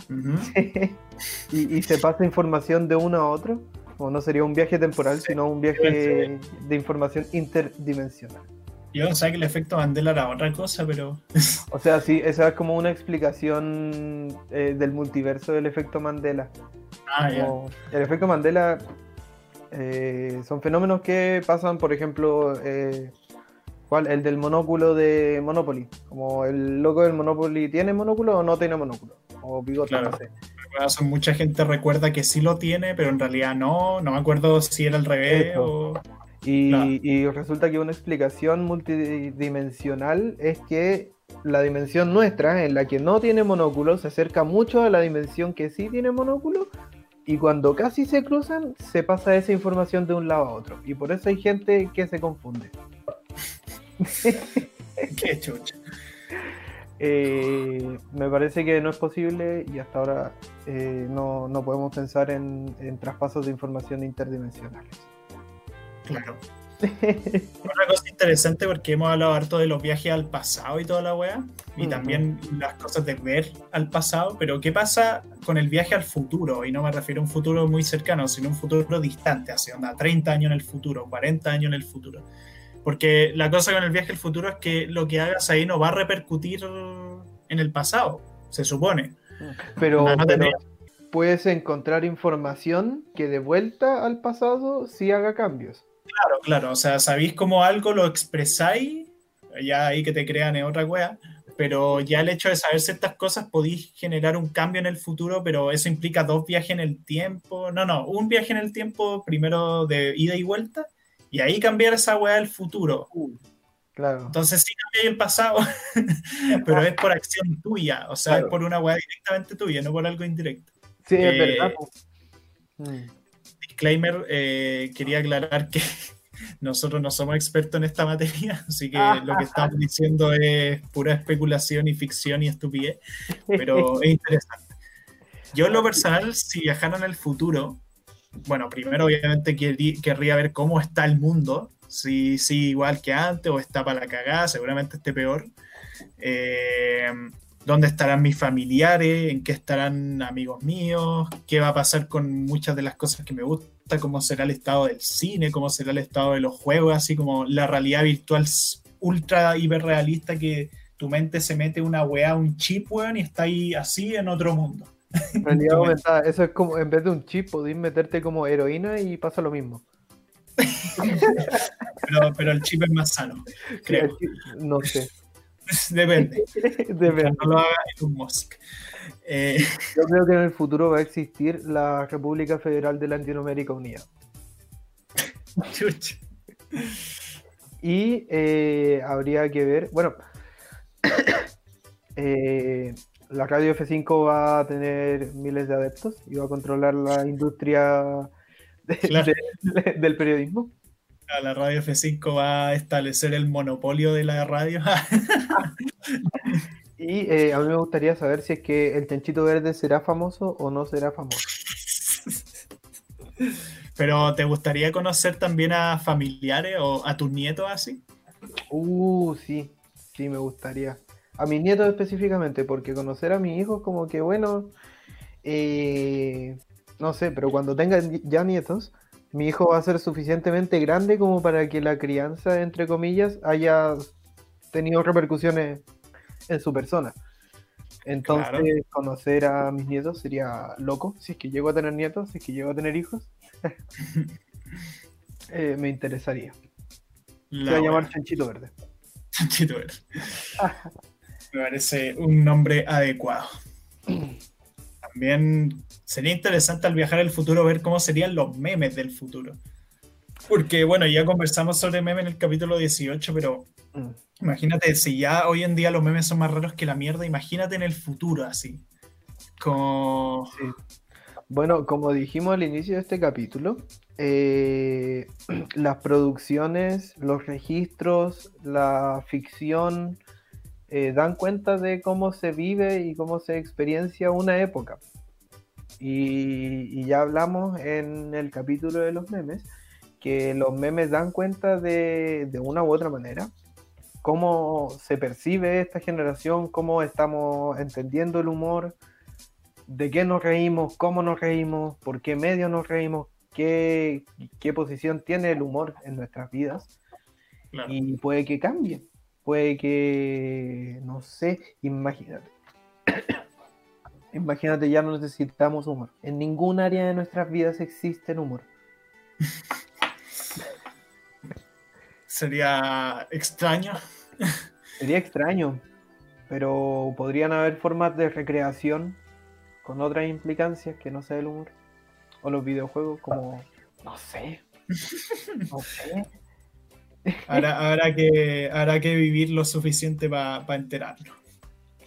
y se pasa información de uno a otro. O no sería un viaje temporal, Sí, sino un viaje de información interdimensional. Yo pensaba que el efecto Mandela era otra cosa, pero. O sea, sí, esa es como una explicación eh, del multiverso del efecto Mandela. Ah, ya. Como el efecto Mandela eh, son fenómenos que pasan, por ejemplo, eh, ¿cuál? El del monóculo de Monopoly. Como el loco del Monopoly tiene monóculo o no tiene monóculo. O bigote, Claro. no sé. Mucha gente recuerda que sí lo tiene, pero en realidad no. No me acuerdo si era al revés o. Y, Claro. y resulta que una explicación multidimensional es que la dimensión nuestra, en la que no tiene monóculo, se acerca mucho a la dimensión que sí tiene monóculo, y cuando casi se cruzan, se pasa esa información de un lado a otro. Y por eso hay gente que se confunde. Qué chucha. Eh, me parece que no es posible y hasta ahora eh, no, no podemos pensar en, en traspasos de información interdimensionales. Claro. Otra cosa interesante porque hemos hablado harto de los viajes al pasado y toda la weá, y también las cosas de ver al pasado, pero ¿qué pasa con el viaje al futuro? Y no me refiero a un futuro muy cercano, sino un futuro distante, así onda 30 años en el futuro, 40 años en el futuro. Porque la cosa con el viaje al futuro es que lo que hagas ahí no va a repercutir en el pasado, se supone. Pero, No, no pero puedes encontrar información que de vuelta al pasado sí haga cambios. Claro, claro, o sea, sabéis cómo algo lo expresáis, ya ahí que te crean es otra wea, pero ya el hecho de saber ciertas cosas podéis generar un cambio en el futuro, pero eso implica dos viajes en el tiempo, no, no, un viaje en el tiempo primero de ida y vuelta, y ahí cambiar esa wea del futuro. Claro. Entonces sí cambié el pasado, pero es por acción tuya, o sea, Claro. es por una wea directamente tuya, no por algo indirecto. Sí, es eh, verdad. Mm. disclaimer, eh, quería aclarar que nosotros no somos expertos en esta materia, así que Ah, lo que estamos diciendo es pura especulación y ficción y estupidez, pero es interesante. Yo en lo personal, si viajara en el futuro, bueno, primero obviamente querrí- querría ver cómo está el mundo, si sí igual que antes o está para la cagada, seguramente esté peor. Eh, ¿Dónde estarán mis familiares? ¿En qué estarán amigos míos? ¿Qué va a pasar con muchas de las cosas que me gustan? ¿Cómo será el estado del cine? ¿Cómo será el estado de los juegos? Así como la realidad virtual ultra hiperrealista que tu mente se mete una weá, un chip, weón, y está ahí así en otro mundo. Realidad aumentada. Eso es como, en vez de un chip, podéis meterte como heroína y pasa lo mismo. Pero, pero el chip es más sano, creo. Sí, No sé. Depende. Depende. No lo haga Elon Musk. Eh, Yo creo que en el futuro va a existir la República Federal de Latinoamérica Unida. chucha. Y eh, habría que ver, bueno, eh, la radio F5 va a tener miles de adeptos y va a controlar la industria de- Claro. de- del periodismo. La radio F5 va a establecer el monopolio de la radio. Y eh, a mí me gustaría saber si es que el chanchito verde será famoso o no será famoso. Pero ¿te gustaría conocer también a familiares o a tus nietos así? Uh, sí, sí, me gustaría. A mis nietos específicamente, porque conocer a mis hijos como que, bueno, eh, no sé, pero cuando tengan ya nietos, mi hijo va a ser suficientemente grande como para que la crianza, entre comillas, haya tenido repercusiones en su persona. Entonces, conocer a mis nietos sería loco, si es que llego a tener nietos, si es que llego a tener hijos. Eh, me interesaría. Se va a llamar Chanchito Verde. Chanchito Verde. me parece un nombre adecuado. También sería interesante al viajar al futuro ver cómo serían los memes del futuro. Porque, bueno, ya conversamos sobre memes en el capítulo 18, pero imagínate, si ya hoy en día los memes son más raros que la mierda, imagínate en el futuro así. Como... Bueno, como dijimos al inicio de este capítulo, eh, las producciones, los registros, la ficción eh, dan cuenta de cómo se vive y cómo se experiencia una época. Y, ya hablamos en el capítulo de los memes que los memes dan cuenta de, de una u otra manera cómo se percibe esta generación, cómo estamos entendiendo el humor, de qué nos reímos, cómo nos reímos, por qué medio nos reímos, qué, qué posición tiene el humor en nuestras vidas. Y puede que cambie, puede que, no sé, imagínate. imagínate, ya no necesitamos humor. En ningún área de nuestras vidas existe el humor. Sería extraño. Sería extraño, pero podrían haber formas de recreación con otras implicancias que no sea el humor. O los videojuegos como, no sé, no sé. Habrá, que, hará que vivir lo suficiente para enterarlo.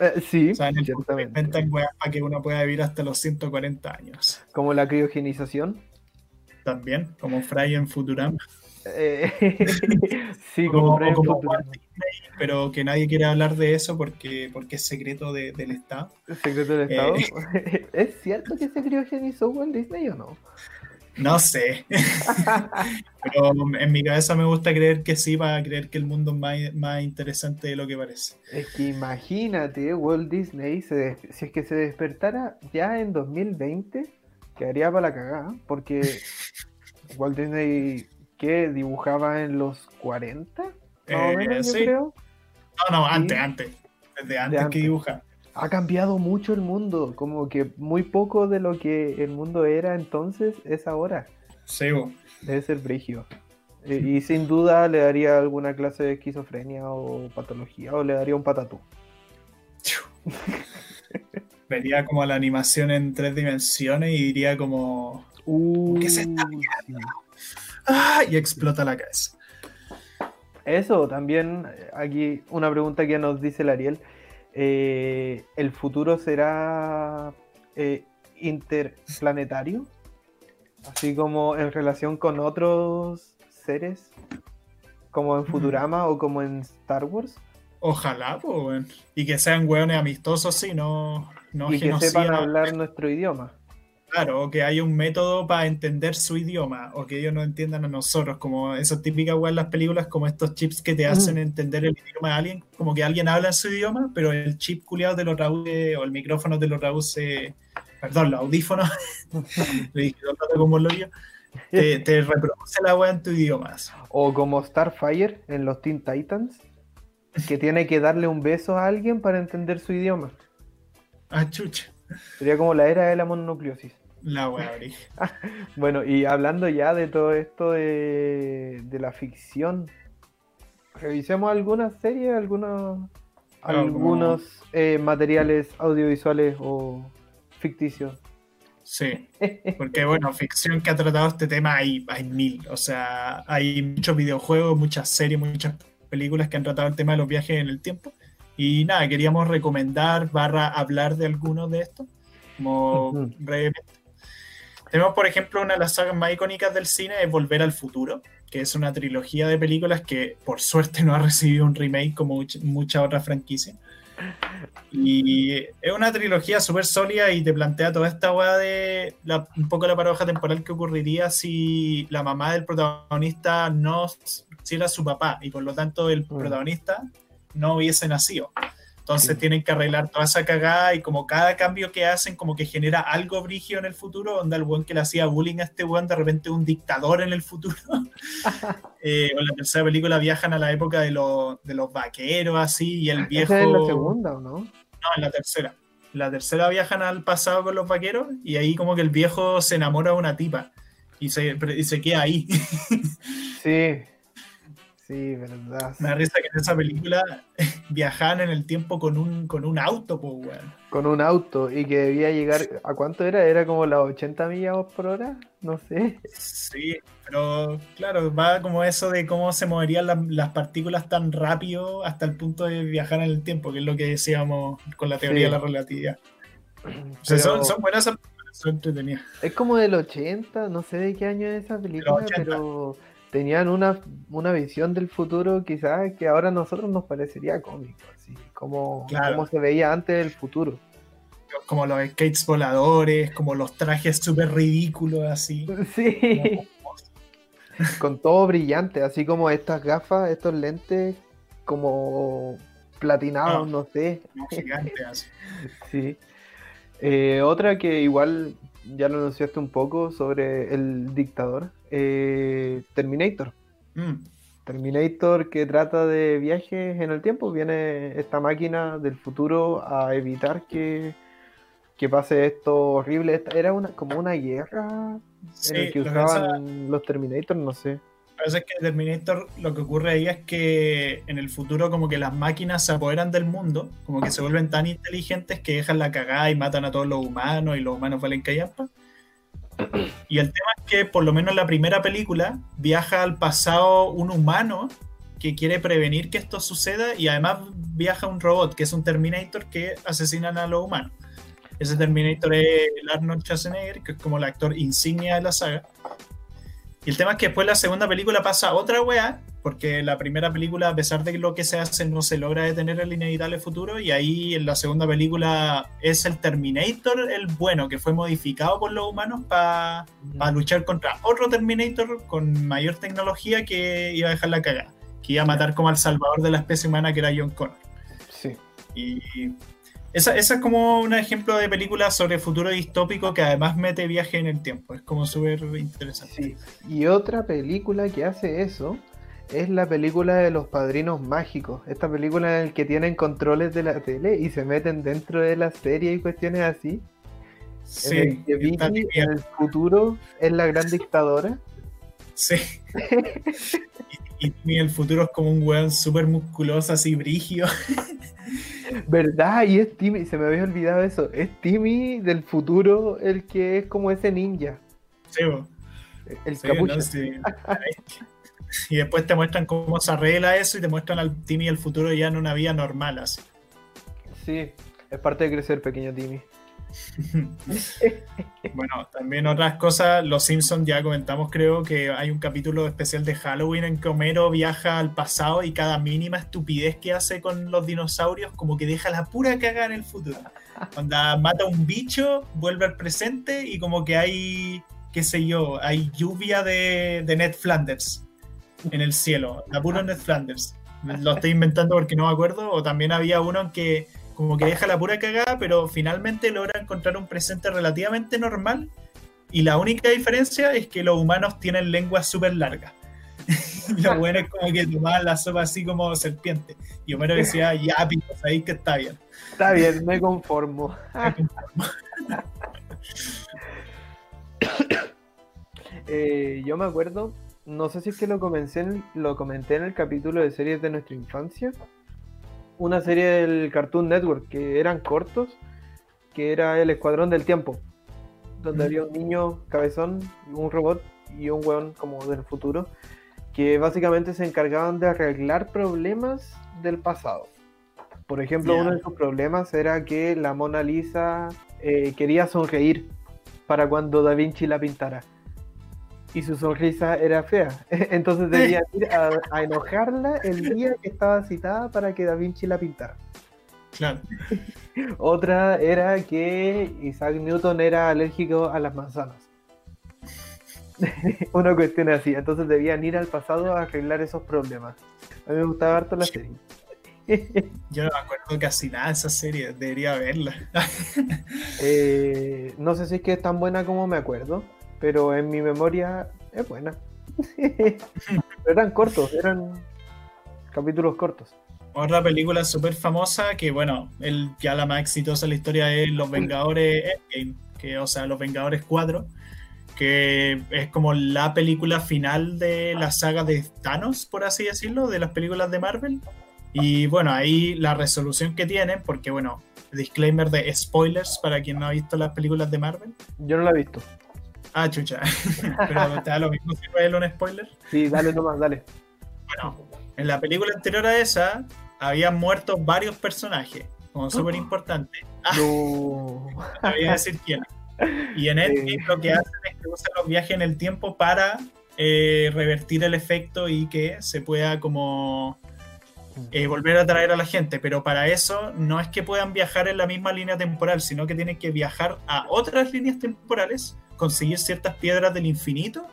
Eh, sí, o sea, en el para que uno pueda vivir hasta los 140 años. Como la criogenización. También, como Fry en Futurama. Eh, sí, como, Fry en Futurama. pero que nadie quiere hablar de eso porque, porque es secreto del Estado. secreto del Estado? Eh, ¿Es cierto que se criogenizó Walt Disney o no? No sé. Pero en mi cabeza me gusta creer que sí, para creer que el mundo es más, interesante de lo que parece. Es que imagínate, Walt Disney, si es que se despertara ya en 2020, quedaría para la cagada, porque Walt Disney, ¿qué? ¿Dibujaba en los 40? Eh, sí. No, no, antes, antes. Desde antes, que dibuja ha cambiado mucho el mundo, como que muy poco de lo que el mundo era entonces es ahora. Sí, Debe ser brigio. Y, sin duda le daría alguna clase de esquizofrenia o patología, o le daría un patatú. Vería como la animación en tres dimensiones y diría como... Uh, ¿Qué se está ¡Ah! Y explota la cabeza. Eso, también aquí una pregunta que nos dice el Ariel. Eh, ¿el futuro será eh, interplanetario? Así como en relación con otros seres, como en Futurama o como en Star Wars. Ojalá, pues, y que sean hueones amistosos, sí, no, no Y que sepan hablar nuestro idioma. Claro, o que haya un método para entender su idioma, o que ellos no entiendan a nosotros, como esas típicas en las películas, como estos chips que te hacen entender el idioma de alguien, como que alguien habla en su idioma, pero el chip culiado te lo traduce, o el micrófono te lo traduce, perdón, los audífonos, le dije, como lo yo, te, te, reproduce la wea en tu idioma. O como Starfire en los Teen Titans, que tiene que darle un beso a alguien para entender su idioma. Ah, chucha. Sería como la era de la mononucleosis. La wea Bueno, y hablando ya de todo esto de, la ficción, revisemos algunas series, algunos, algunos eh, materiales audiovisuales o ficticios. Sí, porque bueno, ficción que ha tratado este tema hay, hay mil, o sea, hay muchos videojuegos, muchas series, muchas películas que han tratado el tema de los viajes en el tiempo. Y nada, queríamos recomendar, barra hablar de algunos de estos, como brevemente. Tenemos, por ejemplo, una de las sagas más icónicas del cine es Volver al Futuro, que es una trilogía de películas que por suerte no ha recibido un remake como muchas otras franquicias. Y es una trilogía súper sólida y te plantea toda esta weá de un poco la paradoja temporal que ocurriría si la mamá del protagonista no si era su papá y por lo tanto el mm. protagonista no hubiese nacido. Entonces tienen que arreglar toda esa cagada y como cada cambio que hacen como que genera algo brigio en el futuro, onda el buen que le hacía bullying a este buen de repente un dictador en el futuro. eh, en la tercera película viajan a la época de, los, de los vaqueros así y el viejo... ¿Esa es la segunda o no? No, en la tercera. En la tercera viajan al pasado con los vaqueros y ahí como que el viejo se enamora de una tipa y se, y se queda ahí. sí, Sí, verdad. Me da risa que en esa película viajaban en el tiempo con un, con un auto, pues, weón. Con un auto y que debía llegar. ¿A cuánto era? ¿Era como las 80 millas por hora? No sé. Sí, pero claro, va como eso de cómo se moverían las partículas tan rápido hasta el punto de viajar en el tiempo, que es lo que decíamos con la teoría de la relatividad. son, son, buenas, son entretenidas. Es como del 80, no sé de qué año es esa película, pero tenían una, una visión del futuro quizás que ahora a nosotros nos parecería cómico, así como, como se veía antes del futuro. Como los skates voladores, como los trajes súper ridículos, así. Sí. Con todo brillante, así como estas gafas, estos lentes como platinados, ah, no, sé. Gigantes. sí. Eh, otra que igual ya lo anunciaste un poco sobre el dictador, eh, Terminator. Mm. Terminator que trata de viajes en el tiempo. Viene esta máquina del futuro a evitar que, que pase esto horrible. Era una, como una guerra en el que usaban los Terminator, no sé. Parece que Terminator lo que ocurre ahí es que en el futuro como que las máquinas se apoderan del mundo, como que se vuelven tan inteligentes que dejan la cagada y matan a todos los humanos y los humanos valen callampa. Y el tema es que, por lo menos en la primera película, viaja al pasado un humano que quiere prevenir que esto suceda y además viaja un robot, que es un Terminator que asesinan a los humanos. Ese Terminator es Arnold Schwarzenegger, que es como el actor insignia de la saga. Y el tema es que después la segunda película pasa otra weá, porque la primera película, a pesar de lo que se hace, no se logra detener el inevitable futuro, y ahí en la segunda película es el Terminator el bueno, que fue modificado por los humanos para luchar contra otro Terminator con mayor tecnología que iba a dejar la cagada, que iba a matar como al salvador de la especie humana que era John Connor. Sí. Y esa, es como un ejemplo de película sobre futuro distópico que además mete viaje en el tiempo. Es como súper interesante. Sí. Y otra película que hace eso es la película de los padrinos mágicos. Esta película en la que tienen controles de la tele y se meten dentro de la serie y cuestiones así. Sí. En el que en el futuro es la gran dictadora. Sí. y, y, el futuro es como un weón súper musculoso, así brigio. ¿Verdad? Y es Timmy, se me había olvidado eso. Es Timmy del futuro el que es como ese ninja. Sí, El capucha. y después te muestran cómo se arregla eso y te muestran al Timmy del futuro ya en una vida normal así. Sí, es parte de crecer, pequeño Timmy. Bueno, también otras cosas, Los Simpsons ya comentamos, creo que hay un capítulo especial de Halloween en que Homero viaja al pasado y cada mínima estupidez que hace con los dinosaurios como que deja la pura caga en el futuro. Cuando mata un bicho, vuelve al presente y como que hay, qué sé yo, hay lluvia de, de Ned Flanders en el cielo, la pura Ned Flanders. Lo estoy inventando porque no me acuerdo, o también había uno en que como que deja la pura cagada, pero finalmente logra encontrar un presente relativamente normal. Y la única diferencia es que los humanos tienen lenguas súper largas. lo bueno es como que tomaban la sopa así como serpiente. Y Homero decía, ya, pico, ahí que está bien. Está bien, me conformo. Eh, yo me acuerdo, no sé si es que lo, comencé lo comenté en el capítulo de series de nuestra infancia, una serie del Cartoon Network que eran cortos, que era El Escuadrón del Tiempo, donde había un niño cabezón, un robot y un weón como del futuro, que básicamente se encargaban de arreglar problemas del pasado. Por ejemplo, uno de sus problemas era que la Mona Lisa eh, quería sonreír para cuando Da Vinci la pintara y su sonrisa era fea. Entonces debía ir a, enojarla el día que estaba citada para que Da Vinci la pintara. Claro. Otra era que Isaac Newton era alérgico a las manzanas. Una cuestión así. Entonces debían ir al pasado a arreglar esos problemas. A mí me gustaba harto la serie. Yo no me acuerdo casi nada de esa serie, debería verla. Eh, no sé si es que es tan buena como me acuerdo, pero en mi memoria es buena. eran cortos, eran capítulos cortos. Otra película súper famosa que, bueno, el, ya la más exitosa de la historia es Los Vengadores Endgame, que, o sea, Los Vengadores 4, que es como la película final de la saga de Thanos, por así decirlo, de las películas de Marvel. Y bueno, ahí la resolución que tienen, porque bueno, disclaimer de spoilers para quien no ha visto las películas de Marvel. Yo no la he visto. Ah, chucha. Pero te da lo mismo si no es un spoiler. Sí, dale nomás, dale. Bueno, en la película anterior a esa, habían muerto varios personajes, como súper importante. No. no voy a decir quién. Y en Endgame lo que hacen es que usan los viajes en el tiempo para eh, revertir el efecto y que se pueda como eh, volver a traer a la gente, pero para eso no es que puedan viajar en la misma línea temporal, sino que tienen que viajar a otras líneas temporales, conseguir ciertas piedras del infinito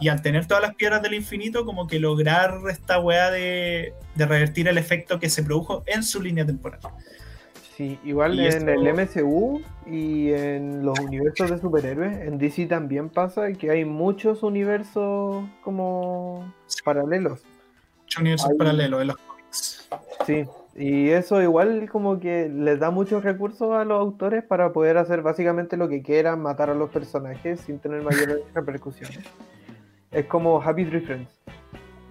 y al tener todas las piedras del infinito, como que lograr esta weá de, revertir el efecto que se produjo en su línea temporal. Sí, igual en el MCU y en los universos de superhéroes, en DC también pasa que hay muchos universos como paralelos. Muchos universos paralelos en los cómics. Sí, y eso igual como que les da muchos recursos a los autores para poder hacer básicamente lo que quieran, matar a los personajes sin tener mayores repercusiones. Es como Happy Tree Friends.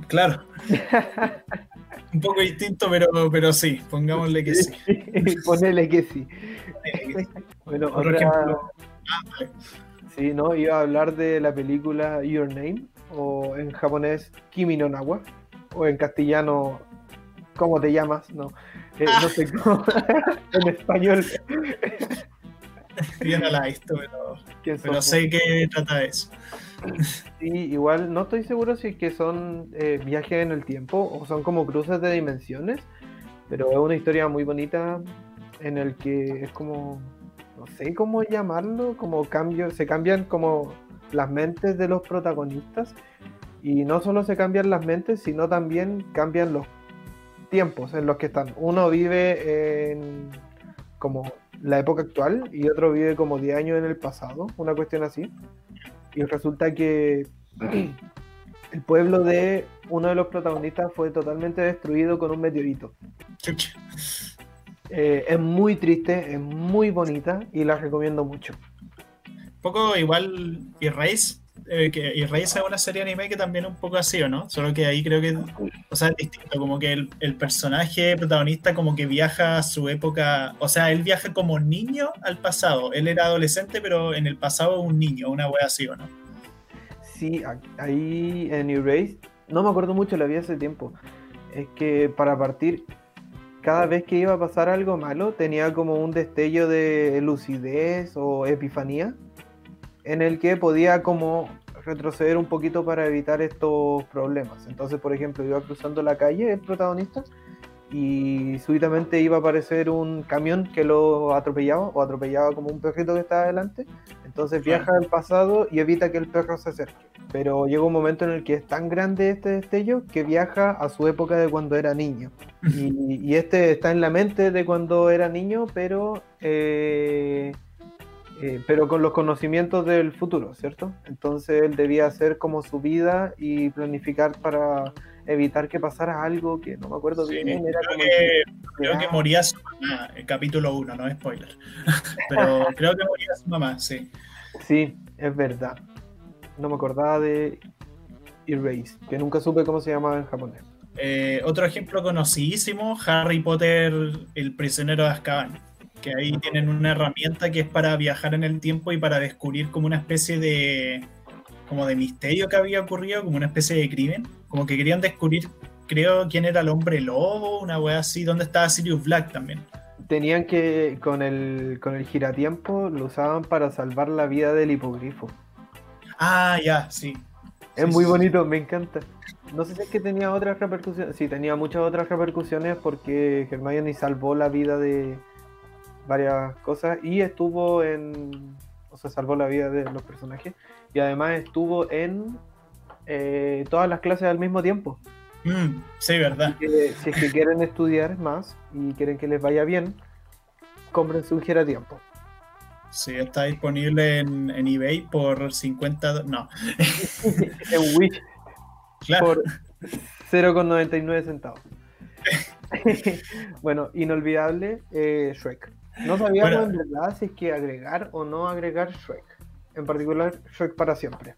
Claro. Un poco distinto, pero, pero sí, pongámosle que sí. Ponele que sí. bueno, otro ejemplo. Sí, no, iba a hablar de la película Your Name, o en japonés Kimi no Nawa, o en castellano ¿Cómo te llamas? No, eh, no sé cómo. en español. Yo no la he visto, pero, pero sé que trata de eso. Sí, igual no estoy seguro si es que son eh, viajes en el tiempo o son como cruces de dimensiones, pero es una historia muy bonita en el que es como, no sé cómo llamarlo, como cambio, se cambian como las mentes de los protagonistas y no solo se cambian las mentes, sino también cambian los tiempos en los que están. Uno vive en como la época actual y otro vive como 10 años en el pasado, una cuestión así y resulta que el pueblo de uno de los protagonistas fue totalmente destruido con un meteorito. Eh, es muy triste, es muy bonita y la recomiendo mucho. Un poco igual Erase, eh, es una serie anime que también es un poco así, ¿o no? Solo que ahí creo que o sea, es distinto, como que el, el, personaje protagonista como que viaja a su época, o sea, él viaja como niño al pasado, él era adolescente, pero en el pasado un niño, una wea así, ¿o no? Sí, ahí en Erase, no me acuerdo mucho, la vi hace tiempo, es que para partir, cada vez que iba a pasar algo malo, tenía como un destello de lucidez o epifanía, en el que podía como retroceder un poquito para evitar estos problemas. Entonces, por ejemplo, iba cruzando la calle el protagonista y súbitamente iba a aparecer un camión que lo atropellaba o atropellaba como un perrito que estaba adelante. Entonces viaja al pasado y evita que el perro se acerque. Pero llega un momento en el que es tan grande este destello que viaja a su época de cuando era niño. Y, este está en la mente de cuando era niño, pero eh, eh, pero con los conocimientos del futuro, ¿cierto? Entonces él debía hacer como su vida y planificar para evitar que pasara algo que no me acuerdo bien. Era creo, que, creo que moría su mamá, el capítulo 1, no es spoiler. pero creo que moría su mamá, sí. Sí, es verdad. No me acordaba de Erase, que nunca supe cómo se llamaba en japonés. Eh, otro ejemplo conocidísimo, Harry Potter, el prisionero de Azkaban que ahí tienen una herramienta que es para viajar en el tiempo y para descubrir como una especie de como de misterio que había ocurrido, como una especie de crimen, como que querían descubrir, creo, quién era el hombre lobo, una wea así, dónde estaba Sirius Black también. Tenían que, con el, con el giratiempo, lo usaban para salvar la vida del hipogrifo. Ah, ya, sí. Es muy bonito, me encanta. No sé si es que tenía otras repercusiones. Sí, tenía muchas otras repercusiones porque Hermione salvó la vida de, varias cosas y estuvo en, o sea, salvó la vida de los personajes y además estuvo en eh, todas las clases al mismo tiempo. Mm, sí, verdad. si es que quieren estudiar más y quieren que les vaya bien, cómprense un giratiempo. Sí, está disponible en, en eBay por 50. No. en Wish. Claro. Por 0,99 centavos. bueno, inolvidable eh, Shrek. No sabíamos en verdad si es que agregar o no agregar Shrek. En particular, Shrek para siempre.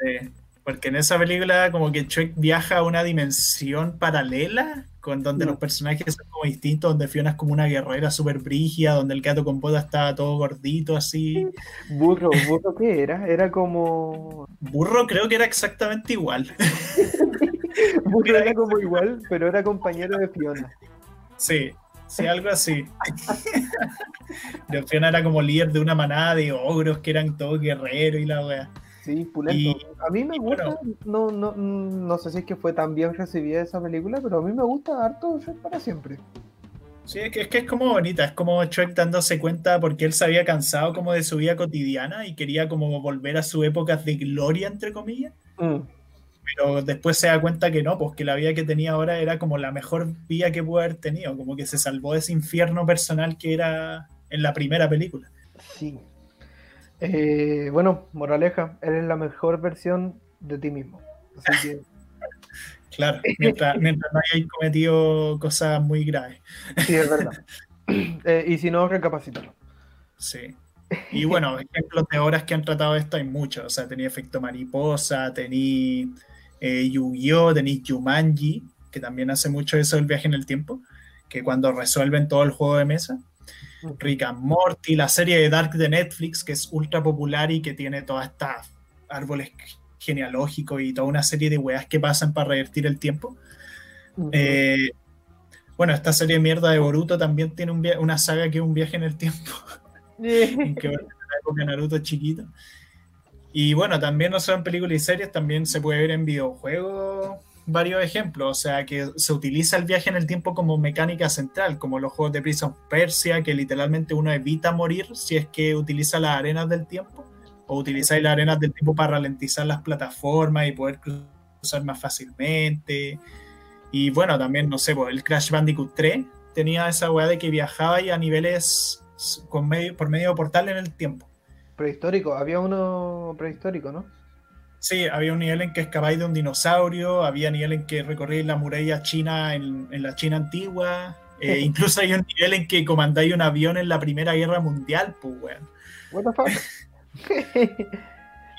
Sí, porque en esa película como que Shrek viaja a una dimensión paralela con donde los personajes son como distintos, donde Fiona es como una guerrera súper brígida, donde el gato con boda está todo gordito así. Burro, burro qué era? Era como... Burro creo que era exactamente igual. burro era como igual, pero era compañero de Fiona. Sí, Sí, algo así. Fiona era como líder de una manada de ogros que eran todos guerreros y la wea. Sí, pulento. a mí me gusta, no, no, no sé si es que fue tan bien recibida esa película, pero a mí me gusta harto Shrek para siempre. Sí, es que, es que es como bonita, es como Shrek dándose cuenta porque él se había cansado como de su vida cotidiana y quería como volver a su época de gloria, entre comillas. Mm pero después se da cuenta que no, pues que la vida que tenía ahora era como la mejor vida que pudo haber tenido, como que se salvó de ese infierno personal que era en la primera película. Sí. Eh, bueno, moraleja, eres la mejor versión de ti mismo. Así que... claro, mientras, no hayáis cometido cosas muy graves. Sí, es verdad. Eh, y si no, recapacítalo. Sí. Y bueno, ejemplos de horas que han tratado esto hay muchos. O sea, tenía efecto mariposa, tenía eh, Yu-Gi-Oh!, tenéis Jumanji, que también hace mucho eso del viaje en el tiempo, que cuando resuelven todo el juego de mesa. Rick and Morty, la serie de Dark de Netflix, que es ultra popular y que tiene todas estas árboles genealógicos y toda una serie de weas que pasan para revertir el tiempo. Eh, bueno, esta serie de mierda de Boruto también tiene una saga que es un viaje en el tiempo. que la época Naruto chiquito. Y bueno, también no solo en películas y series, también se puede ver en videojuegos varios ejemplos. O sea, que se utiliza el viaje en el tiempo como mecánica central, como los juegos de Prison Persia, que literalmente uno evita morir si es que utiliza las arenas del tiempo, o utilizáis las arenas del tiempo para ralentizar las plataformas y poder cruzar más fácilmente. Y bueno, también, no sé, pues, el Crash Bandicoot 3 tenía esa weá de que viajaba a niveles con medio, por medio de portal en el tiempo. Prehistórico, había uno prehistórico, ¿no? Sí, había un nivel en que escapáis de un dinosaurio, había nivel en que recorríais la muralla china en, la China antigua, eh, incluso hay un nivel en que comandáis un avión en la Primera Guerra Mundial, pues, weón. What the fuck?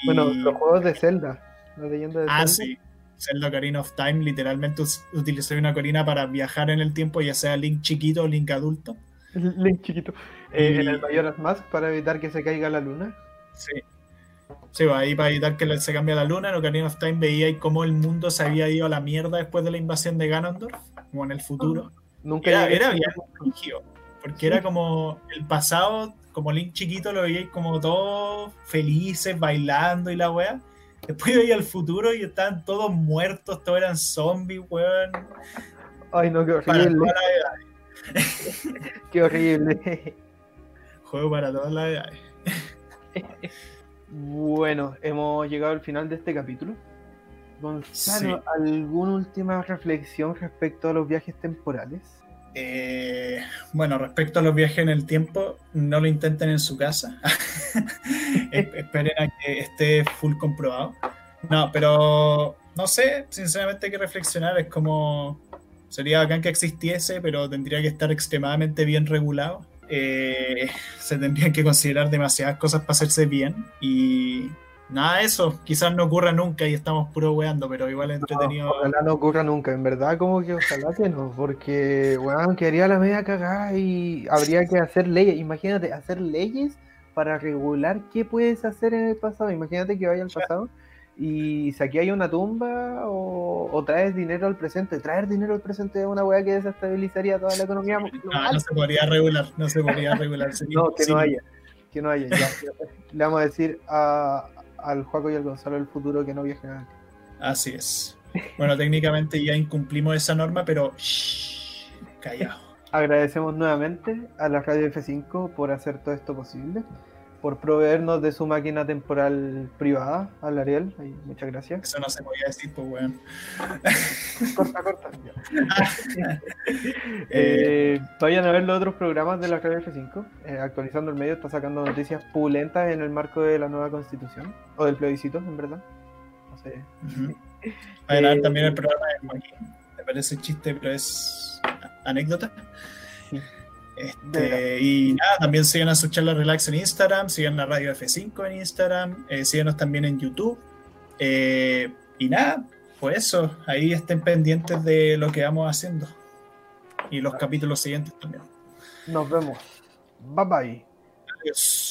bueno, los juegos de Zelda, la leyenda de ah, sí. Zelda Ocarina of Time, literalmente utilicé una corina para viajar en el tiempo, ya sea Link chiquito o Link adulto. Link chiquito. Eh, en el Majora's Mask para evitar que se caiga la luna. Sí. Sí, va ahí para evitar que se cambie la luna. En Ocarina of Time veía cómo el mundo se había ido a la mierda después de la invasión de Ganondorf, como en el futuro. Nunca era, era bien porque era como el pasado, como Link chiquito lo veía como todos felices, bailando y la wea. Después veía el futuro y estaban todos muertos, todos eran zombies, weón. Ay, no, qué horrible. qué horrible. Juego para todas las edades. bueno, hemos llegado al final de este capítulo. Gonzalo, ¿alguna última reflexión respecto a los viajes temporales? Eh, bueno, respecto a los viajes en el tiempo, no lo intenten en su casa. Esperen a que esté full comprobado. No, pero no sé, sinceramente hay que reflexionar. Es como sería bacán que existiese, pero tendría que estar extremadamente bien regulado. Eh, se tendrían que considerar demasiadas cosas para hacerse bien. Y nada de eso, quizás no ocurra nunca y estamos puro weando, pero igual entretenido. ojalá no ocurra nunca, en verdad como que ojalá que no, porque weón, quedaría la media cagada y habría que hacer leyes, imagínate, hacer leyes para regular qué puedes hacer en el pasado, imagínate que vaya al pasado y si aquí hay una tumba o, traes dinero al presente, traer dinero al presente es una weá que desestabilizaría toda la economía. No, no se podría regular, no se podría regular. no, que no haya, que no haya. Le vamos a decir a, al Juaco y al Gonzalo del futuro que no viajen antes. Así es. Bueno, técnicamente ya incumplimos esa norma, pero shh, callado. Agradecemos nuevamente a la Radio F5 por hacer todo esto posible. Por proveernos de su máquina temporal privada al Ariel. muchas gracias. Eso no se podía decir, pues, bueno. corta, corta. Eh, vayan a ver los otros programas de la radio F5. Eh, actualizando el medio está sacando noticias pulentas en el marco de la nueva constitución, o del plebiscito, en verdad. No sé. Vayan a ver también el programa de Joaquín. Me parece chiste, pero es anécdota. Este, y nada, también sigan a su charla relax en Instagram, sigan la radio F5 en Instagram, eh, síganos también en YouTube. Eh, y nada, pues eso, ahí estén pendientes de lo que vamos haciendo. Y los capítulos siguientes también. Nos vemos. Bye bye. Adiós.